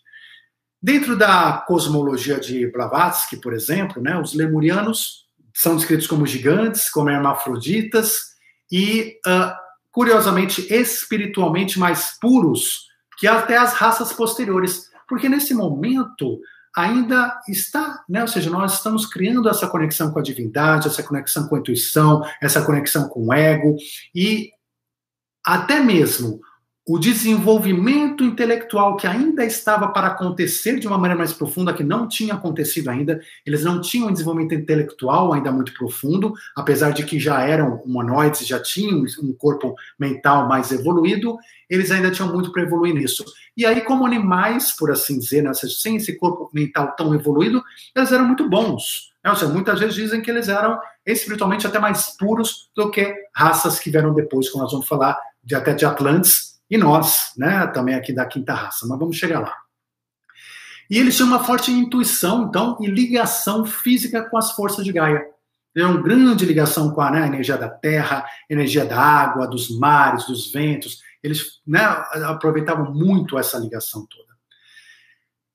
Dentro da cosmologia de Blavatsky, por exemplo, né, os lemurianos são descritos como gigantes, como hermafroditas e, uh, curiosamente, espiritualmente mais puros que até as raças posteriores. Porque nesse momento ainda está, né? Ou seja, nós estamos criando essa conexão com a divindade, essa conexão com a intuição, essa conexão com o ego e até mesmo o desenvolvimento intelectual que ainda estava para acontecer de uma maneira mais profunda, que não tinha acontecido ainda, eles não tinham um desenvolvimento intelectual ainda muito profundo, apesar de que já eram humanoides, já tinham um corpo mental mais evoluído, eles ainda tinham muito para evoluir nisso. E aí, como animais, por assim dizer, né, sem esse corpo mental tão evoluído, eles eram muito bons. Né? Seja, muitas vezes dizem que eles eram espiritualmente até mais puros do que raças que vieram depois, como nós vamos falar de até de Atlantes e nós, né, também aqui da quinta raça, mas vamos chegar lá. E eles tinham uma forte intuição, então, e ligação física com as forças de Gaia. Tem uma grande ligação com a, né, a energia da terra, energia da água, dos mares, dos ventos. Eles né, aproveitavam muito essa ligação toda.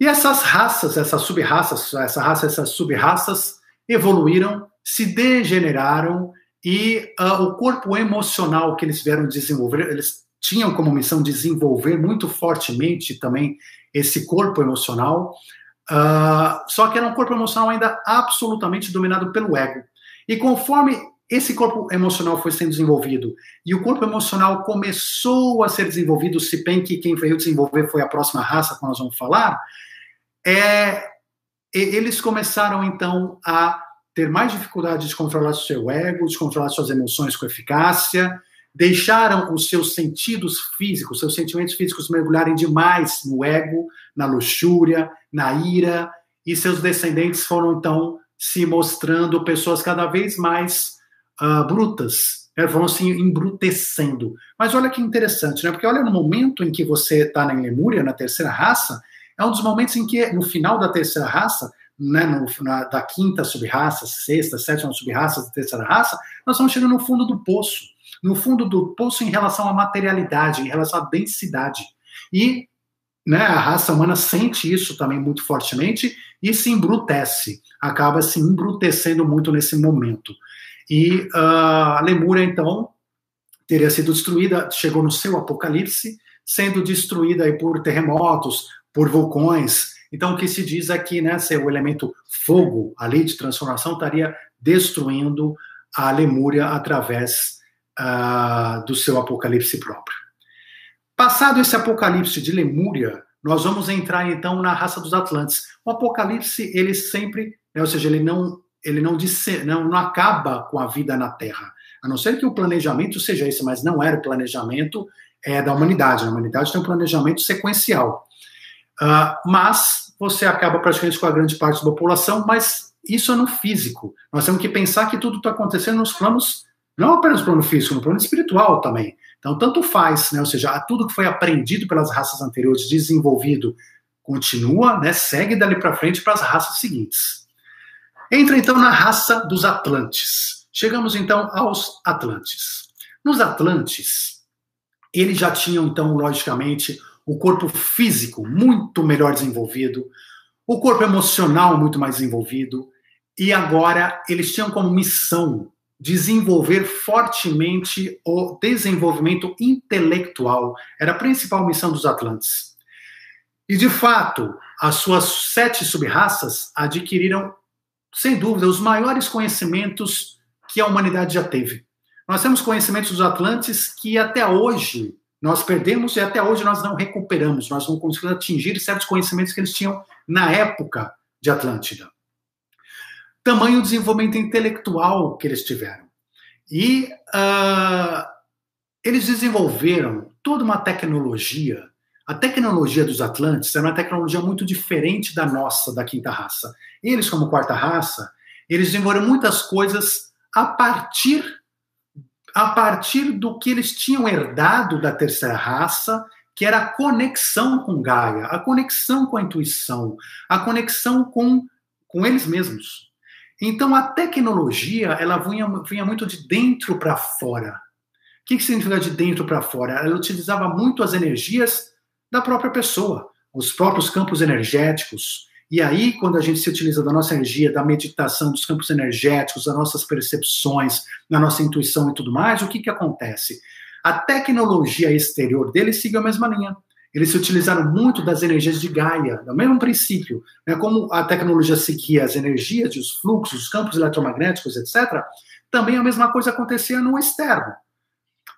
E essas raças, essas sub-raças, essa raça, essas sub-raças evoluíram, se degeneraram e uh, o corpo emocional que eles vieram desenvolver, eles tinham como missão desenvolver muito fortemente também esse corpo emocional, uh, só que era um corpo emocional ainda absolutamente dominado pelo ego. E conforme esse corpo emocional foi sendo desenvolvido e o corpo emocional começou a ser desenvolvido, se bem que quem veio desenvolver foi a próxima raça, que nós vamos falar, é, eles começaram então a ter mais dificuldade de controlar seu ego, de controlar suas emoções com eficácia, deixaram os seus sentidos físicos, seus sentimentos físicos mergulharem demais no ego, na luxúria, na ira, e seus descendentes foram então se mostrando pessoas cada vez mais uh, brutas, né? vão se embrutecendo. Mas olha que interessante, né? Porque olha no momento em que você está na Lemúria, na terceira raça, é um dos momentos em que, no final da terceira raça, né, no, na, da quinta subraça, sexta, sétima subraça, terceira raça, nós estamos chegando no fundo do poço. No fundo do poço em relação à materialidade, em relação à densidade. E né, a raça humana sente isso também muito fortemente e se embrutece, acaba se embrutecendo muito nesse momento. E uh, a Lemúria, então, teria sido destruída, chegou no seu apocalipse, sendo destruída por terremotos, por vulcões, então, o que se diz aqui, né, se o elemento fogo, a lei de transformação, estaria destruindo a Lemúria através uh, do seu apocalipse próprio. Passado esse apocalipse de Lemúria, nós vamos entrar então na raça dos Atlantes. O apocalipse, ele sempre, né, ou seja, ele não ele não, disse, não, não acaba com a vida na Terra. A não ser que o planejamento seja esse, mas não era o planejamento é, da humanidade. A humanidade tem um planejamento sequencial. Uh, mas você acaba praticamente com a grande parte da população, mas isso é no físico. Nós temos que pensar que tudo está acontecendo nos planos, não apenas no plano físico, no plano espiritual também. Então, tanto faz, né? ou seja, tudo que foi aprendido pelas raças anteriores, desenvolvido, continua, né? segue dali para frente para as raças seguintes. Entra então na raça dos Atlantes, Chegamos então aos Atlantes. Nos Atlantes, eles já tinham então, logicamente, o corpo físico muito melhor desenvolvido, o corpo emocional muito mais desenvolvido, e agora eles tinham como missão desenvolver fortemente o desenvolvimento intelectual. Era a principal missão dos Atlantes. E, de fato, as suas sete subraças adquiriram, sem dúvida, os maiores conhecimentos que a humanidade já teve. Nós temos conhecimentos dos Atlantes que até hoje nós perdemos e até hoje nós não recuperamos, nós não conseguimos atingir certos conhecimentos que eles tinham na época de Atlântida. Tamanho desenvolvimento intelectual que eles tiveram. E uh, eles desenvolveram toda uma tecnologia. A tecnologia dos Atlantes era uma tecnologia muito diferente da nossa, da quinta raça. Eles, como quarta raça, eles desenvolveram muitas coisas a partir a partir do que eles tinham herdado da terceira raça, que era a conexão com Gaia, a conexão com a intuição, a conexão com, com eles mesmos. Então a tecnologia ela vinha, vinha muito de dentro para fora. O que, que significa de dentro para fora? Ela utilizava muito as energias da própria pessoa, os próprios campos energéticos, e aí, quando a gente se utiliza da nossa energia, da meditação, dos campos energéticos, das nossas percepções, da nossa intuição e tudo mais, o que, que acontece? A tecnologia exterior deles seguiu a mesma linha. Eles se utilizaram muito das energias de Gaia, do mesmo princípio. Né? Como a tecnologia seguia as energias, os fluxos, os campos eletromagnéticos, etc., também a mesma coisa acontecia no externo.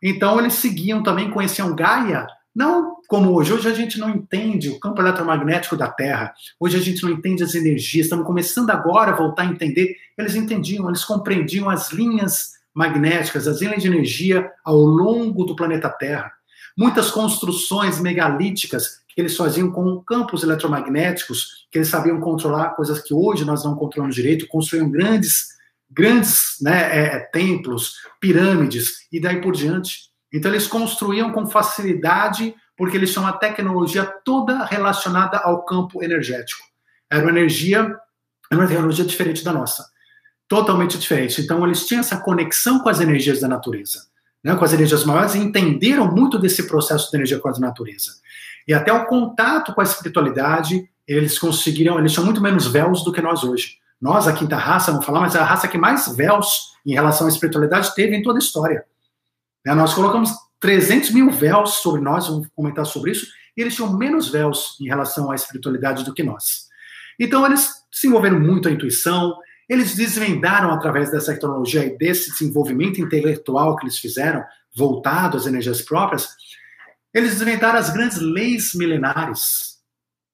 Então, eles seguiam também, conheciam Gaia não como hoje. Hoje a gente não entende o campo eletromagnético da Terra. Hoje a gente não entende as energias. Estamos começando agora a voltar a entender. Eles entendiam, eles compreendiam as linhas magnéticas, as linhas de energia ao longo do planeta Terra. Muitas construções megalíticas que eles faziam com campos eletromagnéticos, que eles sabiam controlar, coisas que hoje nós não controlamos direito, construíam grandes, grandes né, é, templos, pirâmides e daí por diante. Então eles construíam com facilidade, porque eles tinham uma tecnologia toda relacionada ao campo energético. Era uma energia, era uma tecnologia diferente da nossa. Totalmente diferente. Então eles tinham essa conexão com as energias da natureza, né, com as energias maiores, e entenderam muito desse processo de energia com a natureza. E até o contato com a espiritualidade, eles conseguiram, eles tinham muito menos véus do que nós hoje. Nós, a quinta raça, vamos falar, mas é a raça que mais véus em relação à espiritualidade teve em toda a história. Né? Nós colocamos 300 mil véus sobre nós, vamos comentar sobre isso, e eles tinham menos véus em relação à espiritualidade do que nós. Então, eles se envolveram muito a intuição, eles desvendaram através dessa tecnologia e desse desenvolvimento intelectual que eles fizeram, voltado às energias próprias, eles desvendaram as grandes leis milenares.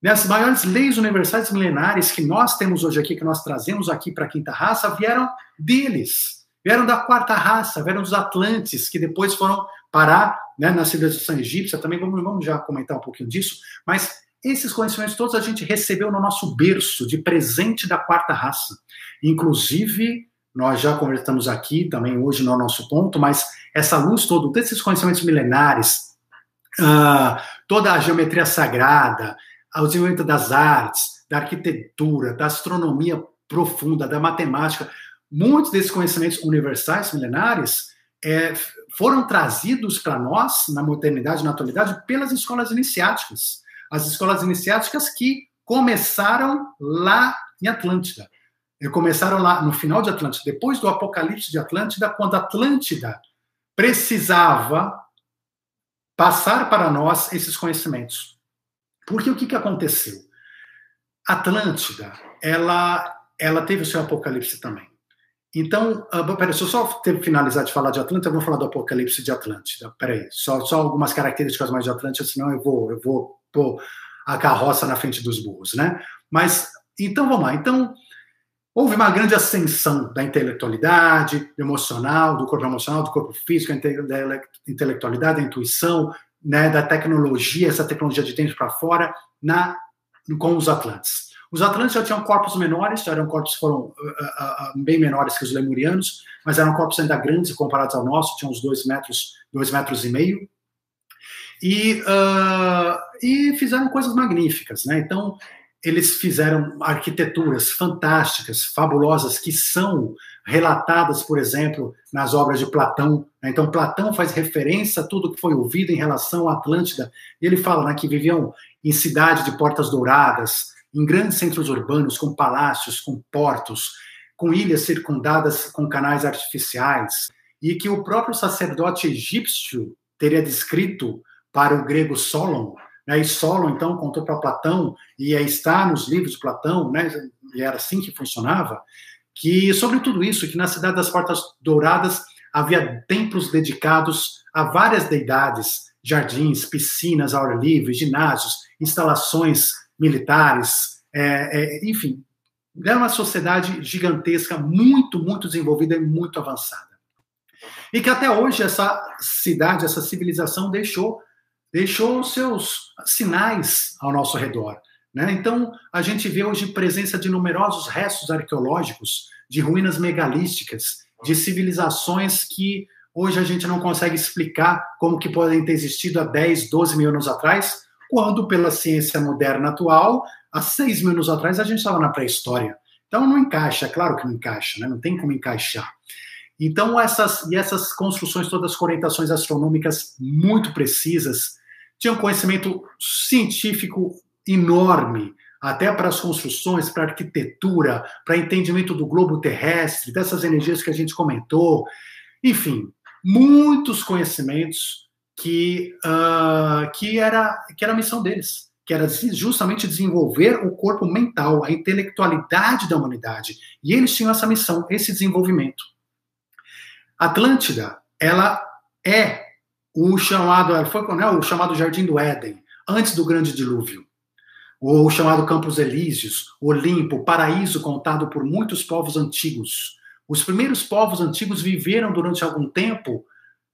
Né? As maiores leis universais milenares que nós temos hoje aqui, que nós trazemos aqui para a quinta raça, vieram deles. Vieram da quarta raça, vieram dos Atlantes, que depois foram parar né, na civilização egípcia. Também vamos, vamos já comentar um pouquinho disso. Mas esses conhecimentos todos a gente recebeu no nosso berço de presente da quarta raça. Inclusive, nós já conversamos aqui também hoje no nosso ponto, mas essa luz toda, desses conhecimentos milenares, uh, toda a geometria sagrada, o desenvolvimento das artes, da arquitetura, da astronomia profunda, da matemática, muitos desses conhecimentos universais, milenares, é, foram trazidos para nós, na modernidade, na atualidade, pelas escolas iniciáticas. As escolas iniciáticas que começaram lá em Atlântida. E começaram lá no final de Atlântida, depois do apocalipse de Atlântida, quando Atlântida precisava passar para nós esses conhecimentos. Porque o que, que aconteceu? Atlântida, ela, ela teve o seu apocalipse também. Então, uh, peraí, se eu só finalizar de falar de Atlântida, eu vou falar do Apocalipse de Atlântida. Peraí, só, só algumas características mais de Atlântida, senão eu vou, eu vou pôr a carroça na frente dos burros, né? Mas, então vamos lá. Então, houve uma grande ascensão da intelectualidade, emocional, do corpo emocional, do corpo físico, da intelectualidade, da intuição, né, da tecnologia, essa tecnologia de dentro para fora, na, com os Atlantes. Os Atlantes já tinham corpos menores, já eram corpos foram uh, uh, uh, bem menores que os lemurianos, mas eram corpos ainda grandes comparados ao nosso, tinham uns dois metros, dois metros e meio. E, e fizeram coisas magníficas, né? Então, eles fizeram arquiteturas fantásticas, fabulosas, que são relatadas, por exemplo, nas obras de Platão. Né? Então, Platão faz referência a tudo que foi ouvido em relação à Atlântida. E ele fala né, que viviam em cidade de portas douradas, em grandes centros urbanos, com palácios, com portos, com ilhas circundadas com canais artificiais, e que o próprio sacerdote egípcio teria descrito para o grego Solon né? E Solon, então, contou para Platão, e aí está nos livros de Platão, né? e era assim que funcionava, que sobre tudo isso, que na cidade das Portas Douradas havia templos dedicados a várias deidades, jardins, piscinas ao ar livre, ginásios, instalações militares, é, é, enfim, era uma sociedade gigantesca, muito, muito desenvolvida e muito avançada. E que até hoje essa cidade, essa civilização deixou deixou seus sinais ao nosso redor. Né? Então, a gente vê hoje presença de numerosos restos arqueológicos, de ruínas megalísticas, de civilizações que hoje a gente não consegue explicar como que podem ter existido há 10, 12 mil anos atrás, quando, pela ciência moderna atual, há 6 mil anos atrás, a gente estava na pré-história. Então, não encaixa, claro que não encaixa, né? não tem como encaixar. Então, essas, e essas construções todas com orientações astronômicas muito precisas, tinha um conhecimento científico enorme, até para as construções, para arquitetura, para entendimento do globo terrestre, dessas energias que a gente comentou. Enfim, muitos conhecimentos que, uh, que, era, que era a missão deles, que era justamente desenvolver o corpo mental, a intelectualidade da humanidade. E eles tinham essa missão, esse desenvolvimento. Atlântida, ela é o chamado, foi né, o chamado Jardim do Éden, antes do grande dilúvio. O chamado Campos Elíseos, Olimpo, paraíso contado por muitos povos antigos. Os primeiros povos antigos viveram durante algum tempo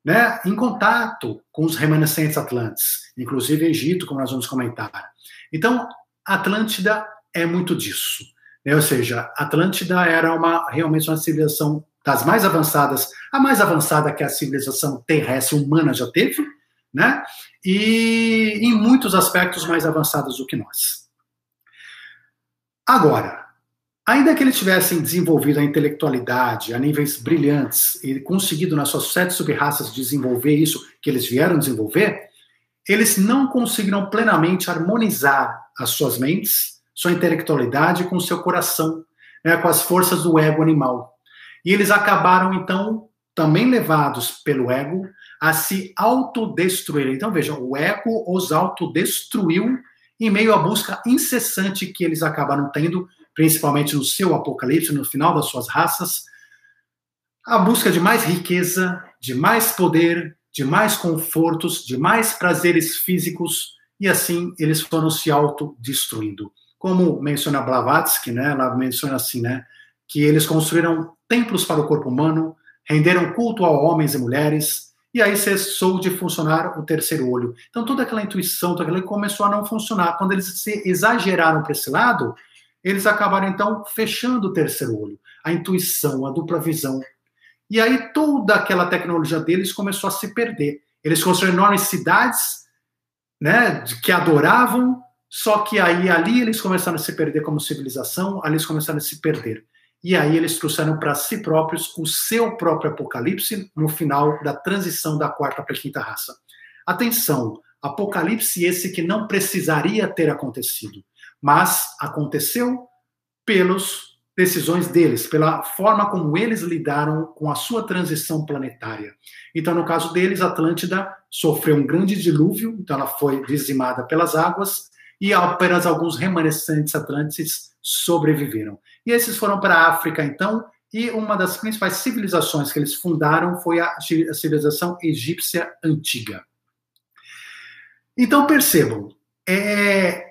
né, em contato com os remanescentes atlantes, inclusive Egito, como nós vamos comentar. Então, Atlântida é muito disso. Né? Ou seja, Atlântida era uma realmente uma civilização das mais avançadas, a mais avançada que a civilização terrestre humana já teve, né? E em muitos aspectos mais avançadas do que nós. Agora, ainda que eles tivessem desenvolvido a intelectualidade a níveis brilhantes e conseguido nas suas sete subraças desenvolver isso que eles vieram desenvolver, eles não conseguiram plenamente harmonizar as suas mentes, sua intelectualidade com seu coração, né, com as forças do ego animal. E eles acabaram, então, também levados pelo ego a se autodestruir. Então, vejam, o ego os autodestruiu em meio à busca incessante que eles acabaram tendo, principalmente no seu apocalipse, no final das suas raças, a busca de mais riqueza, de mais poder, de mais confortos, de mais prazeres físicos, e assim eles foram se autodestruindo. Como menciona Blavatsky, né, ela menciona assim, né, que eles construíram templos para o corpo humano, renderam culto a homens e mulheres, e aí cessou de funcionar o terceiro olho. Então toda aquela intuição, toda aquela começou a não funcionar. Quando eles se exageraram para esse lado, eles acabaram então fechando o terceiro olho, a intuição, a dupla visão. E aí toda aquela tecnologia deles começou a se perder. Eles construíram enormes cidades, né, que adoravam, só que aí ali eles começaram a se perder como civilização, ali eles começaram a se perder. E aí eles trouxeram para si próprios o seu próprio apocalipse no final da transição da quarta para a quinta raça. Atenção, apocalipse esse que não precisaria ter acontecido, mas aconteceu pelas decisões deles, pela forma como eles lidaram com a sua transição planetária. Então, no caso deles, Atlântida sofreu um grande dilúvio, então ela foi dizimada pelas águas, e apenas alguns remanescentes atlantes sobreviveram. E esses foram para a África, então, e uma das principais civilizações que eles fundaram foi a civilização egípcia antiga. Então percebam, é,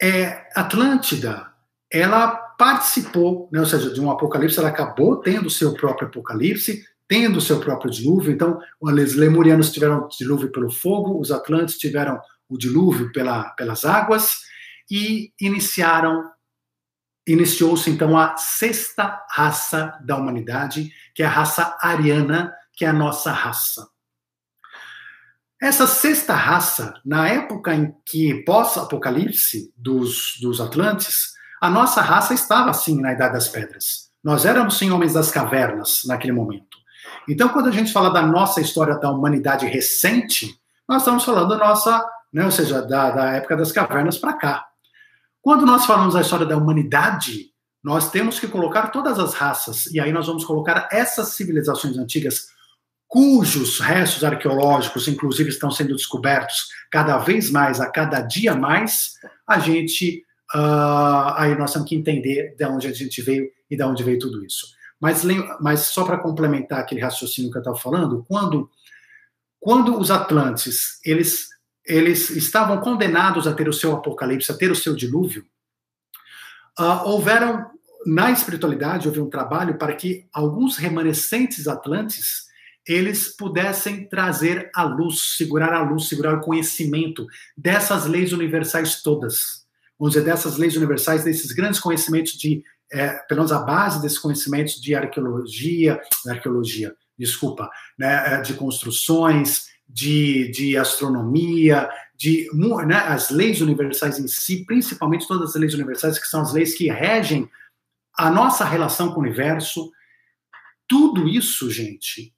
é, Atlântida, ela participou, né, ou seja, de um apocalipse, ela acabou tendo seu próprio apocalipse, tendo seu próprio dilúvio. Então, os lemurianos tiveram dilúvio pelo fogo, os atlantes tiveram o dilúvio pela, pelas águas e iniciaram iniciou-se então a sexta raça da humanidade, que é a raça ariana, que é a nossa raça. Essa sexta raça, na época em que pós-apocalipse dos, dos Atlantes, a nossa raça estava assim na Idade das Pedras. Nós éramos sim homens das cavernas naquele momento. Então, quando a gente fala da nossa história da humanidade recente, nós estamos falando da nossa, né, ou seja, da, da época das cavernas para cá. Quando nós falamos da história da humanidade, nós temos que colocar todas as raças, e aí nós vamos colocar essas civilizações antigas, cujos restos arqueológicos, inclusive, estão sendo descobertos cada vez mais, a cada dia mais, a gente. Uh, aí nós temos que entender de onde a gente veio e de onde veio tudo isso. Mas, mas só para complementar aquele raciocínio que eu estava falando, quando, quando os Atlantes eles, eles estavam condenados a ter o seu apocalipse, a ter o seu dilúvio, uh, houveram, na espiritualidade, houve um trabalho para que alguns remanescentes atlantes eles pudessem trazer a luz, segurar a luz, segurar o conhecimento dessas leis universais todas. Vamos dizer, dessas leis universais, desses grandes conhecimentos de, é, pelo menos a base desses conhecimentos de arqueologia, arqueologia, desculpa, né, é, de construções, de, de astronomia, de né, as leis universais em si, principalmente todas as leis universais, que são as leis que regem a nossa relação com o universo. Tudo isso, gente,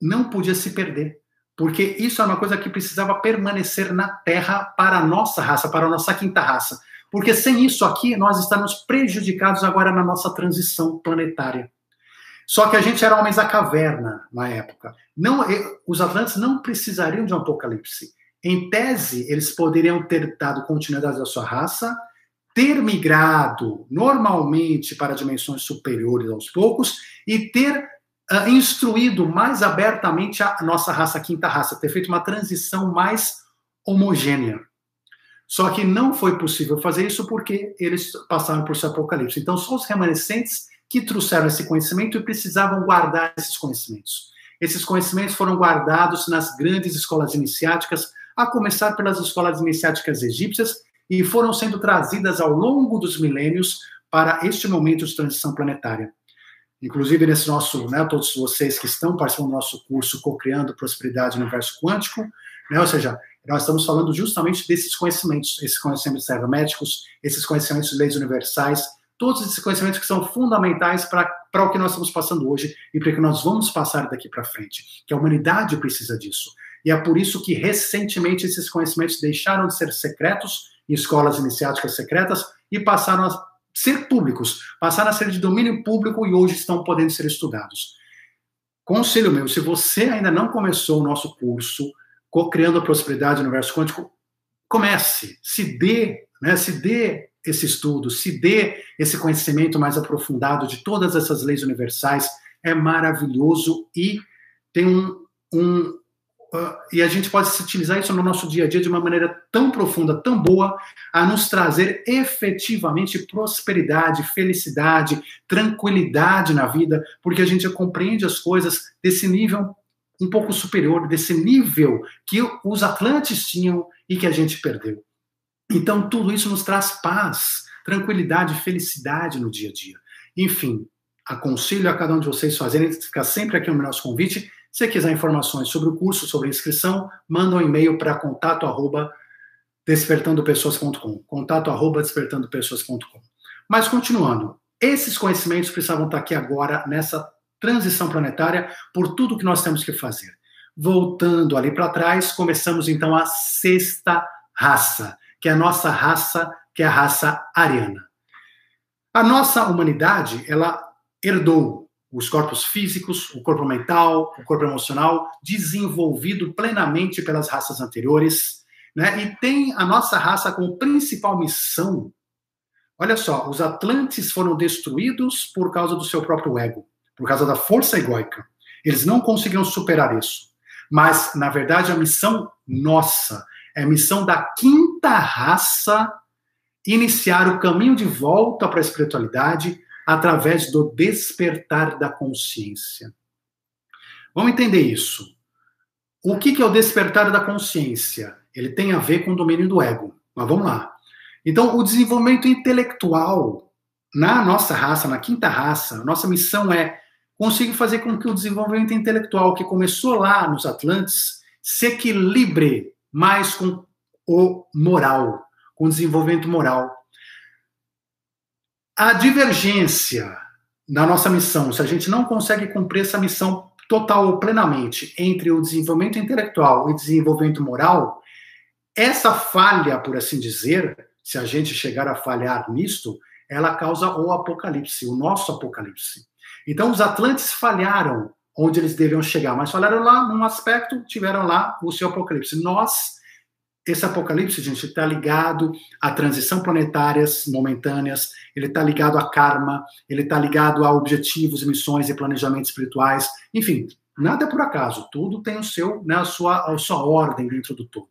não podia se perder, porque isso é uma coisa que precisava permanecer na Terra para a nossa raça, para a nossa quinta raça. Porque sem isso aqui, nós estamos prejudicados agora na nossa transição planetária. Só que a gente era homens da caverna na época. Não, os Atlantes não precisariam de um apocalipse. Em tese, eles poderiam ter dado continuidade à sua raça, ter migrado normalmente para dimensões superiores aos poucos e ter uh, instruído mais abertamente a nossa raça, a quinta raça, ter feito uma transição mais homogênea. Só que não foi possível fazer isso porque eles passaram por seu apocalipse. Então, só os remanescentes que trouxeram esse conhecimento e precisavam guardar esses conhecimentos. Esses conhecimentos foram guardados nas grandes escolas iniciáticas, a começar pelas escolas iniciáticas egípcias, e foram sendo trazidas ao longo dos milênios para este momento de transição planetária. Inclusive, nesse nosso, né, todos vocês que estão participando do nosso curso Co-Criando Prosperidade no Universo Quântico, né, ou seja, nós estamos falando justamente desses conhecimentos, esses conhecimentos herméticos, esses conhecimentos de leis universais, todos esses conhecimentos que são fundamentais para o que nós estamos passando hoje e para o que nós vamos passar daqui para frente, que a humanidade precisa disso. E é por isso que recentemente esses conhecimentos deixaram de ser secretos em escolas iniciáticas secretas e passaram a ser públicos, passaram a ser de domínio público e hoje estão podendo ser estudados. Conselho meu, se você ainda não começou o nosso curso Co-criando a Prosperidade no Universo Quântico, comece, se dê, né, se dê esse estudo, se dê esse conhecimento mais aprofundado de todas essas leis universais, é maravilhoso e tem um, um e a gente pode utilizar isso no nosso dia a dia de uma maneira tão profunda, tão boa, a nos trazer efetivamente prosperidade, felicidade, tranquilidade na vida, porque a gente compreende as coisas desse nível um pouco superior, desse nível que os Atlantes tinham e que a gente perdeu. Então, tudo isso nos traz paz, tranquilidade, felicidade no dia a dia. Enfim, aconselho a cada um de vocês fazerem, ficar sempre aqui no nosso convite. Se quiser informações sobre o curso, sobre a inscrição, manda um e-mail para contato arroba despertandopessoas.com, contato arroba despertandopessoas.com. Mas continuando, esses conhecimentos precisavam estar aqui agora nessa transição planetária por tudo que nós temos que fazer. Voltando ali para trás, começamos então a sexta raça, que é a nossa raça, que é a raça ariana. A nossa humanidade, ela herdou os corpos físicos, o corpo mental, o corpo emocional, desenvolvido plenamente pelas raças anteriores, né? E tem a nossa raça como principal missão. Olha só, os Atlantes foram destruídos por causa do seu próprio ego, por causa da força egóica. Eles não conseguiram superar isso. Mas, na verdade, a missão nossa, é a missão da quinta raça iniciar o caminho de volta para a espiritualidade através do despertar da consciência. Vamos entender isso. O que é o despertar da consciência? Ele tem a ver com o domínio do ego. Mas vamos lá. Então, o desenvolvimento intelectual na nossa raça, na quinta raça, nossa missão é conseguir fazer com que o desenvolvimento intelectual que começou lá nos Atlantes se equilibre mais com o moral, com o desenvolvimento moral. A divergência na nossa missão, se a gente não consegue cumprir essa missão total ou plenamente entre o desenvolvimento intelectual e desenvolvimento moral, essa falha, por assim dizer, se a gente chegar a falhar nisto, ela causa o apocalipse, o nosso apocalipse. Então, os Atlantes falharam onde eles deviam chegar, mas falharam lá num aspecto, tiveram lá o seu apocalipse. Nós, esse apocalipse, gente, está ligado à transição planetárias momentâneas, ele está ligado a karma, ele está ligado a objetivos, missões e planejamentos espirituais. Enfim, nada é por acaso, tudo tem o seu, né, a, sua, a sua ordem dentro do todo.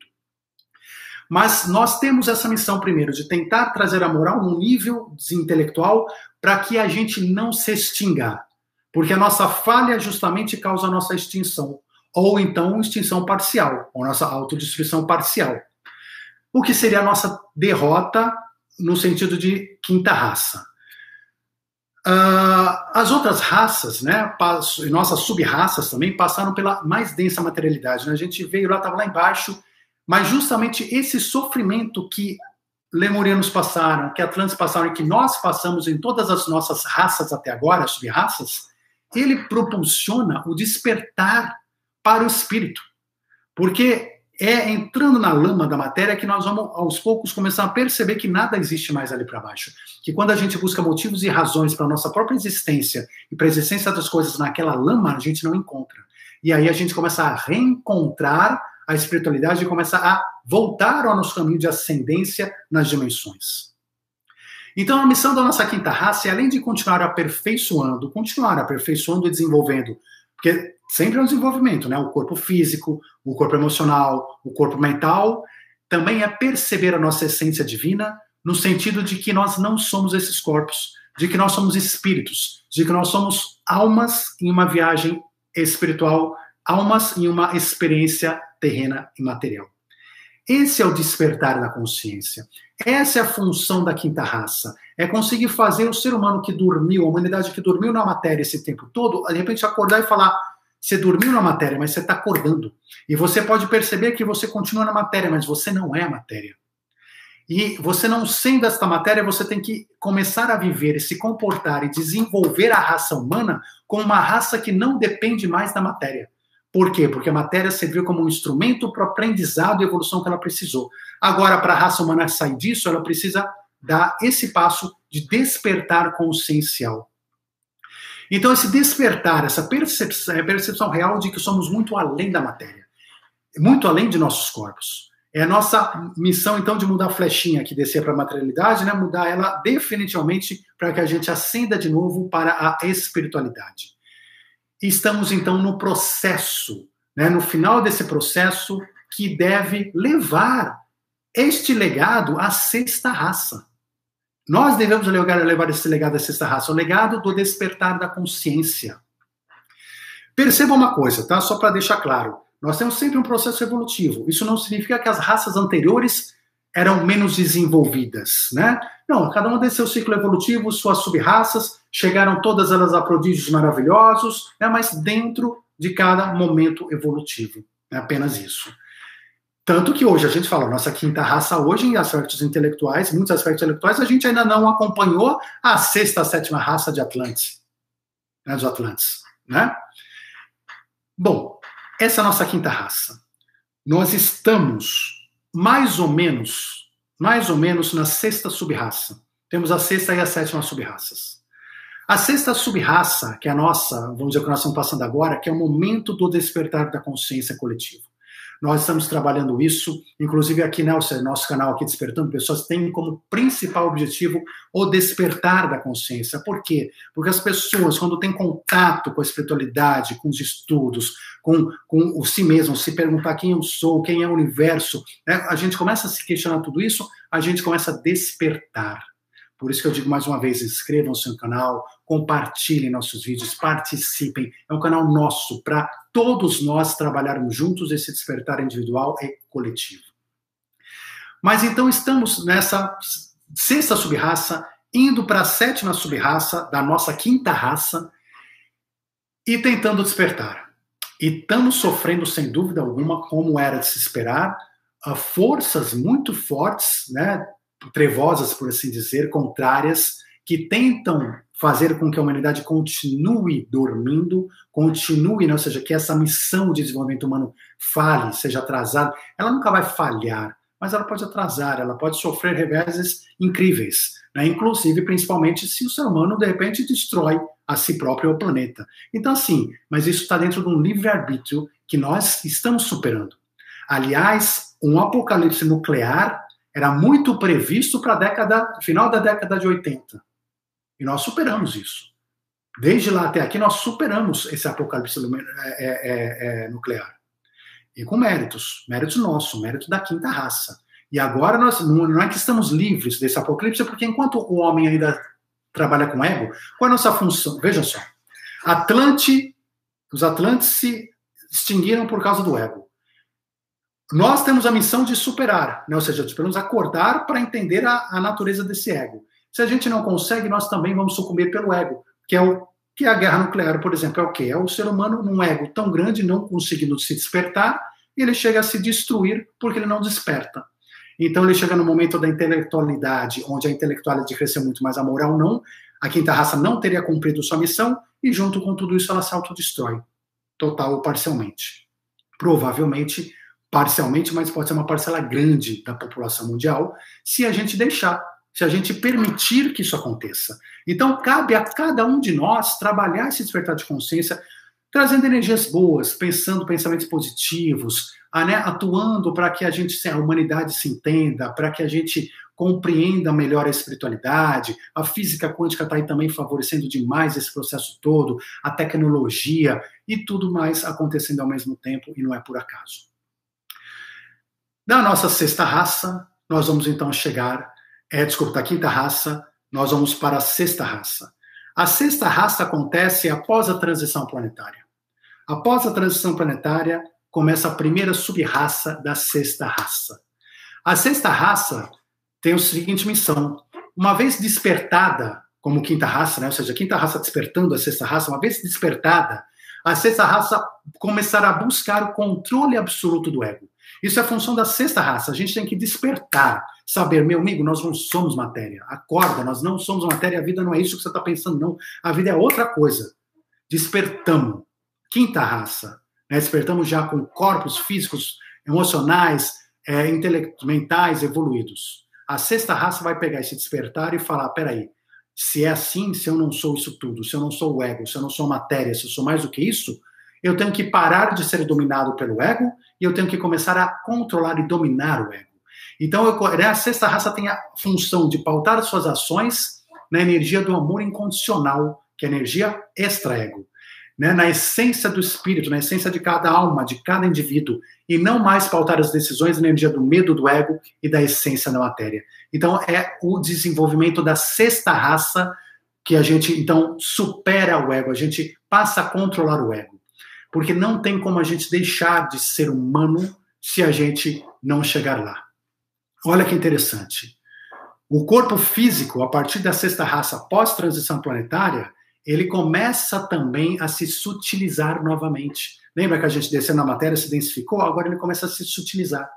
Mas nós temos essa missão primeiro de tentar trazer a moral num nível intelectual para que a gente não se extinga. Porque a nossa falha justamente causa a nossa extinção. Ou então extinção parcial, ou nossa autodestruição parcial. O que seria a nossa derrota no sentido de quinta raça. Uh, as outras raças, né, e nossas sub-raças também, passaram pela mais densa materialidade. Né? A gente veio lá, estava lá embaixo, mas justamente esse sofrimento que lemurianos passaram, que atlantes passaram e que nós passamos em todas as nossas raças até agora, sub-raças, ele propulsiona o despertar para o espírito. Porque é entrando na lama da matéria que nós vamos, aos poucos, começar a perceber que nada existe mais ali para baixo. Que quando a gente busca motivos e razões para a nossa própria existência e para a existência das coisas naquela lama, a gente não encontra. E aí a gente começa a reencontrar a espiritualidade e começa a voltar ao nosso caminho de ascendência nas dimensões. Então, a missão da nossa quinta raça é, além de continuar aperfeiçoando, continuar aperfeiçoando e desenvolvendo, porque sempre é um desenvolvimento, né? O corpo físico, o corpo emocional, o corpo mental, também é perceber a nossa essência divina, no sentido de que nós não somos esses corpos, de que nós somos espíritos, de que nós somos almas em uma viagem espiritual, almas em uma experiência terrena e material. Esse é o despertar da consciência. Essa é a função da quinta raça. É conseguir fazer o ser humano que dormiu, a humanidade que dormiu na matéria esse tempo todo, de repente acordar e falar: você dormiu na matéria, mas você está acordando. E você pode perceber que você continua na matéria, mas você não é a matéria. E você não sendo esta matéria, você tem que começar a viver, se comportar e desenvolver a raça humana como uma raça que não depende mais da matéria. Por quê? Porque a matéria serviu como um instrumento para o aprendizado e evolução que ela precisou. Agora, para a raça humana sair disso, ela precisa dar esse passo de despertar consciencial. Então, esse despertar, essa percepção, a percepção real de que somos muito além da matéria, muito além de nossos corpos. É a nossa missão, então, de mudar a flechinha que descer para a materialidade, né? mudar ela definitivamente para que a gente acenda de novo para a espiritualidade estamos então no processo, né, no final desse processo que deve levar este legado à sexta raça. Nós devemos levar, esse legado à sexta raça, o legado do despertar da consciência. Perceba uma coisa, tá? Só para deixar claro. Nós temos sempre um processo evolutivo. Isso não significa que as raças anteriores eram menos desenvolvidas, né? Não, cada uma tem seu ciclo evolutivo, suas sub-raças, chegaram todas elas a prodígios maravilhosos, né? mas dentro de cada momento evolutivo. É apenas isso. Tanto que hoje a gente fala, nossa quinta raça hoje, em aspectos intelectuais, muitos aspectos intelectuais, a gente ainda não acompanhou a sexta, a sétima raça de Atlantes, né, dos Atlantes, né? Bom, essa é a nossa quinta raça. Nós estamos mais ou menos, mais ou menos na sexta subraça. Temos a sexta e a sétima subraças. A sexta subraça, que é a nossa, vamos dizer que nós estamos passando agora, que é o momento do despertar da consciência coletiva. Nós estamos trabalhando isso, inclusive aqui no nosso canal aqui Despertando Pessoas tem como principal objetivo o despertar da consciência. Por quê? Porque as pessoas, quando têm contato com a espiritualidade, com os estudos, com, com o si mesmo, se perguntar quem eu sou, quem é o universo, né? a gente começa a se questionar tudo isso, a gente começa a despertar. Por isso que eu digo mais uma vez, inscrevam-se no canal, compartilhem nossos vídeos, participem. É um canal nosso para todos nós trabalharmos juntos esse despertar individual e coletivo. Mas então estamos nessa sexta subraça, indo para a sétima subraça da nossa quinta raça e tentando despertar. E estamos sofrendo, sem dúvida alguma, como era de se esperar, forças muito fortes, né, trevosas, por assim dizer, contrárias, que tentam fazer com que a humanidade continue dormindo, continue, né, ou seja, que essa missão de desenvolvimento humano fale, seja atrasada. Ela nunca vai falhar, mas ela pode atrasar, ela pode sofrer reveses incríveis, né, inclusive, principalmente, se o ser humano, de repente, destrói a si próprio o planeta. Então, assim, mas isso está dentro de um livre-arbítrio que nós estamos superando. Aliás, um apocalipse nuclear era muito previsto para a década, final da década de 80. E nós superamos isso. Desde lá até aqui, nós superamos esse apocalipse é, é, é, nuclear. E com méritos, méritos nossos, mérito da quinta raça. E agora nós não é que estamos livres desse apocalipse, porque enquanto o homem ainda trabalha com ego, qual é a nossa função? Veja só. Atlante, os Atlantes se extinguiram por causa do ego. Nós temos a missão de superar, né? ou seja, esperamos acordar para entender a, a natureza desse ego. Se a gente não consegue, nós também vamos sucumbir pelo ego, que é o que é a guerra nuclear, por exemplo, é o quê? É o ser humano num ego tão grande, não conseguindo se despertar, ele chega a se destruir porque ele não desperta. Então ele chega no momento da intelectualidade, onde a intelectualidade cresceu muito, mas a moral não. A quinta raça não teria cumprido sua missão, e junto com tudo isso ela se autodestrói, total ou parcialmente. Provavelmente parcialmente, mas pode ser uma parcela grande da população mundial, se a gente deixar se a gente permitir que isso aconteça. Então, cabe a cada um de nós trabalhar esse despertar de consciência, trazendo energias boas, pensando pensamentos positivos, a, né, atuando para que a gente, a humanidade se entenda, para que a gente compreenda melhor a espiritualidade. A física quântica está aí também favorecendo demais esse processo todo, a tecnologia e tudo mais acontecendo ao mesmo tempo, e não é por acaso. Da nossa sexta raça, nós vamos então chegar é, desculpa, da quinta raça, nós vamos para a sexta raça. A sexta raça acontece após a transição planetária. Após a transição planetária, começa a primeira sub-raça da sexta raça. A sexta raça tem a seguinte missão: uma vez despertada como quinta raça, né? ou seja, a quinta raça despertando a sexta raça, uma vez despertada, a sexta raça começará a buscar o controle absoluto do ego. Isso é função da sexta raça. A gente tem que despertar, saber, meu amigo, nós não somos matéria. Acorda, nós não somos matéria. A vida não é isso que você está pensando, não. A vida é outra coisa. Despertamos. Quinta raça. Né? Despertamos já com corpos físicos, emocionais, é, mentais evoluídos. A sexta raça vai pegar esse despertar e falar: peraí, se é assim, se eu não sou isso tudo, se eu não sou o ego, se eu não sou matéria, se eu sou mais do que isso, eu tenho que parar de ser dominado pelo ego e eu tenho que começar a controlar e dominar o ego. Então, eu, né, a sexta raça tem a função de pautar suas ações na energia do amor incondicional, que é a energia extra-ego. Né, na essência do espírito, na essência de cada alma, de cada indivíduo, e não mais pautar as decisões na energia do medo do ego e da essência da matéria. Então, é o desenvolvimento da sexta raça que a gente, então, supera o ego, a gente passa a controlar o ego porque não tem como a gente deixar de ser humano se a gente não chegar lá. Olha que interessante. O corpo físico, a partir da sexta raça pós-transição planetária, ele começa também a se sutilizar novamente. Lembra que a gente desceu na matéria, se densificou? Agora ele começa a se sutilizar.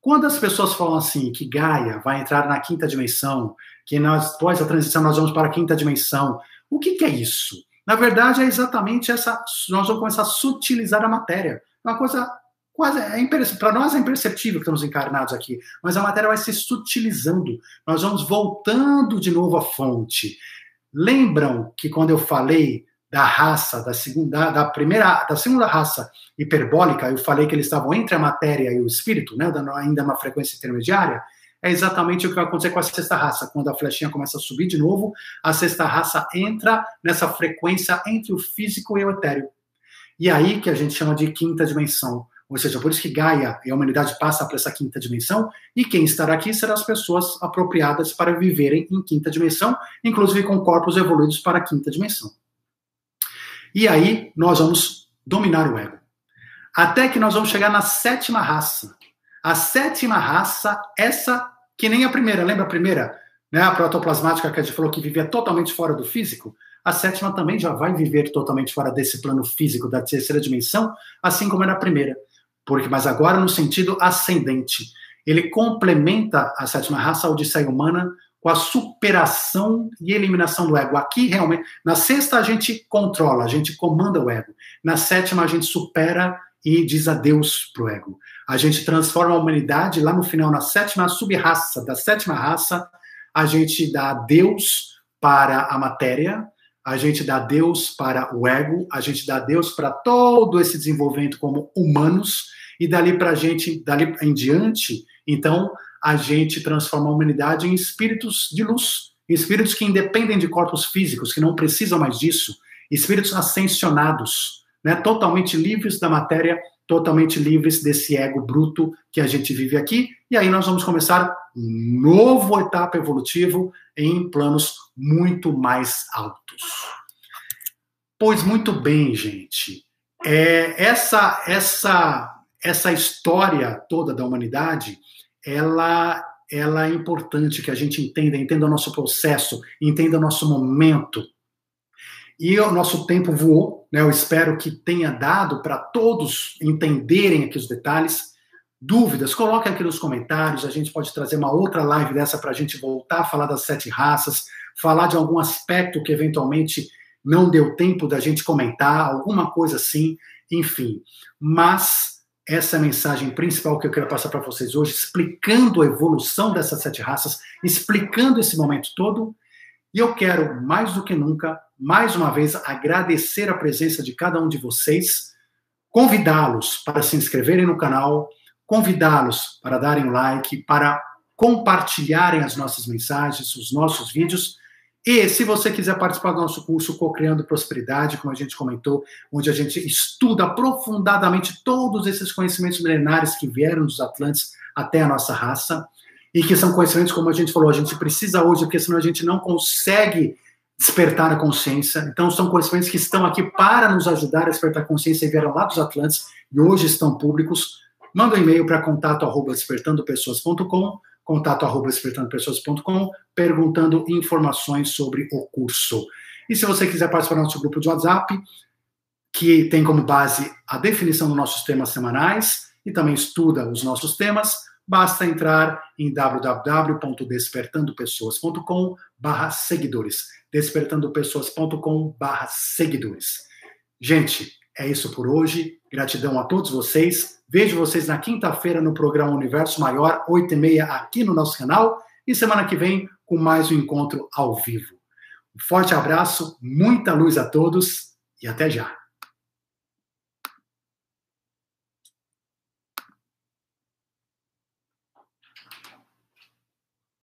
Quando as pessoas falam assim que Gaia vai entrar na quinta dimensão, que nós, após a transição nós vamos para a quinta dimensão, o que, que é isso? Na verdade, é exatamente essa. Nós vamos começar a sutilizar a matéria. Uma coisa quase. É para nós é imperceptível que estamos encarnados aqui, mas a matéria vai se sutilizando. Nós vamos voltando de novo à fonte. Lembram que quando eu falei da raça, da segunda, da primeira, da segunda raça hiperbólica, eu falei que eles estavam entre a matéria e o espírito, né, dando ainda uma frequência intermediária é exatamente o que vai acontecer com a sexta raça. Quando a flechinha começa a subir de novo, a sexta raça entra nessa frequência entre o físico e o etéreo. E aí que a gente chama de quinta dimensão. Ou seja, por isso que Gaia e a humanidade passa para essa quinta dimensão, e quem estará aqui serão as pessoas apropriadas para viverem em quinta dimensão, inclusive com corpos evoluídos para a quinta dimensão. E aí nós vamos dominar o ego. Até que nós vamos chegar na sétima raça, a sétima raça, essa que nem a primeira, lembra a primeira? Né, a protoplasmática que a gente falou que vivia totalmente fora do físico. a sétima também já vai viver totalmente fora desse plano físico da terceira dimensão, assim como era a primeira. Porque, mas agora no sentido ascendente. Ele complementa a sétima raça, a Odisseia humana, com a superação e eliminação do ego. Aqui, realmente, na sexta a gente controla, a gente comanda o ego. Na sétima a gente supera e diz adeus para o ego. A gente transforma a humanidade, lá no final, na sétima sub-raça, da sétima raça, a gente dá adeus para a matéria, a gente dá Deus para o ego, a gente dá Deus para todo esse desenvolvimento como humanos, e dali para a gente, dali em diante, então, a gente transforma a humanidade em espíritos de luz, espíritos que independem de corpos físicos, que não precisam mais disso, espíritos ascensionados, né, totalmente livres da matéria, totalmente livres desse ego bruto que a gente vive aqui. E aí nós vamos começar um novo etapa evolutivo em planos muito mais altos. Pois muito bem, gente. É, essa essa essa história toda da humanidade ela, ela é importante que a gente entenda, entenda o nosso processo, entenda o nosso momento. E o nosso tempo voou, né? Eu espero que tenha dado para todos entenderem aqui os detalhes. Dúvidas, coloquem aqui nos comentários. A gente pode trazer uma outra live dessa para a gente voltar a falar das sete raças, falar de algum aspecto que eventualmente não deu tempo da gente comentar, alguma coisa assim, enfim. Mas essa é a mensagem principal que eu quero passar para vocês hoje, explicando a evolução dessas sete raças, explicando esse momento todo. E eu quero, mais do que nunca, mais uma vez, agradecer a presença de cada um de vocês, convidá-los para se inscreverem no canal, convidá-los para darem like, para compartilharem as nossas mensagens, os nossos vídeos. E se você quiser participar do nosso curso Co-Criando Prosperidade, como a gente comentou, onde a gente estuda aprofundadamente todos esses conhecimentos milenares que vieram dos Atlantes até a nossa raça, e que são conhecimentos, como a gente falou, a gente precisa hoje, porque senão a gente não consegue despertar a consciência. Então, são conhecimentos que estão aqui para nos ajudar a despertar a consciência e vieram lá dos Atlantes e hoje estão públicos. Manda um e-mail para contato arroba despertandopessoas.com contato arroba despertandopessoas.com, perguntando informações sobre o curso. E se você quiser participar do nosso grupo de WhatsApp, que tem como base a definição dos nossos temas semanais e também estuda os nossos temas, basta entrar em www.despertandopessoas.com barra seguidores. despertandopessoas.com barra seguidores. Gente, é isso por hoje. Gratidão a todos vocês. Vejo vocês na quinta-feira no programa Universo Maior, 8 e meia, aqui no nosso canal. E semana que vem com mais um encontro ao vivo. Um forte abraço, muita luz a todos e até já.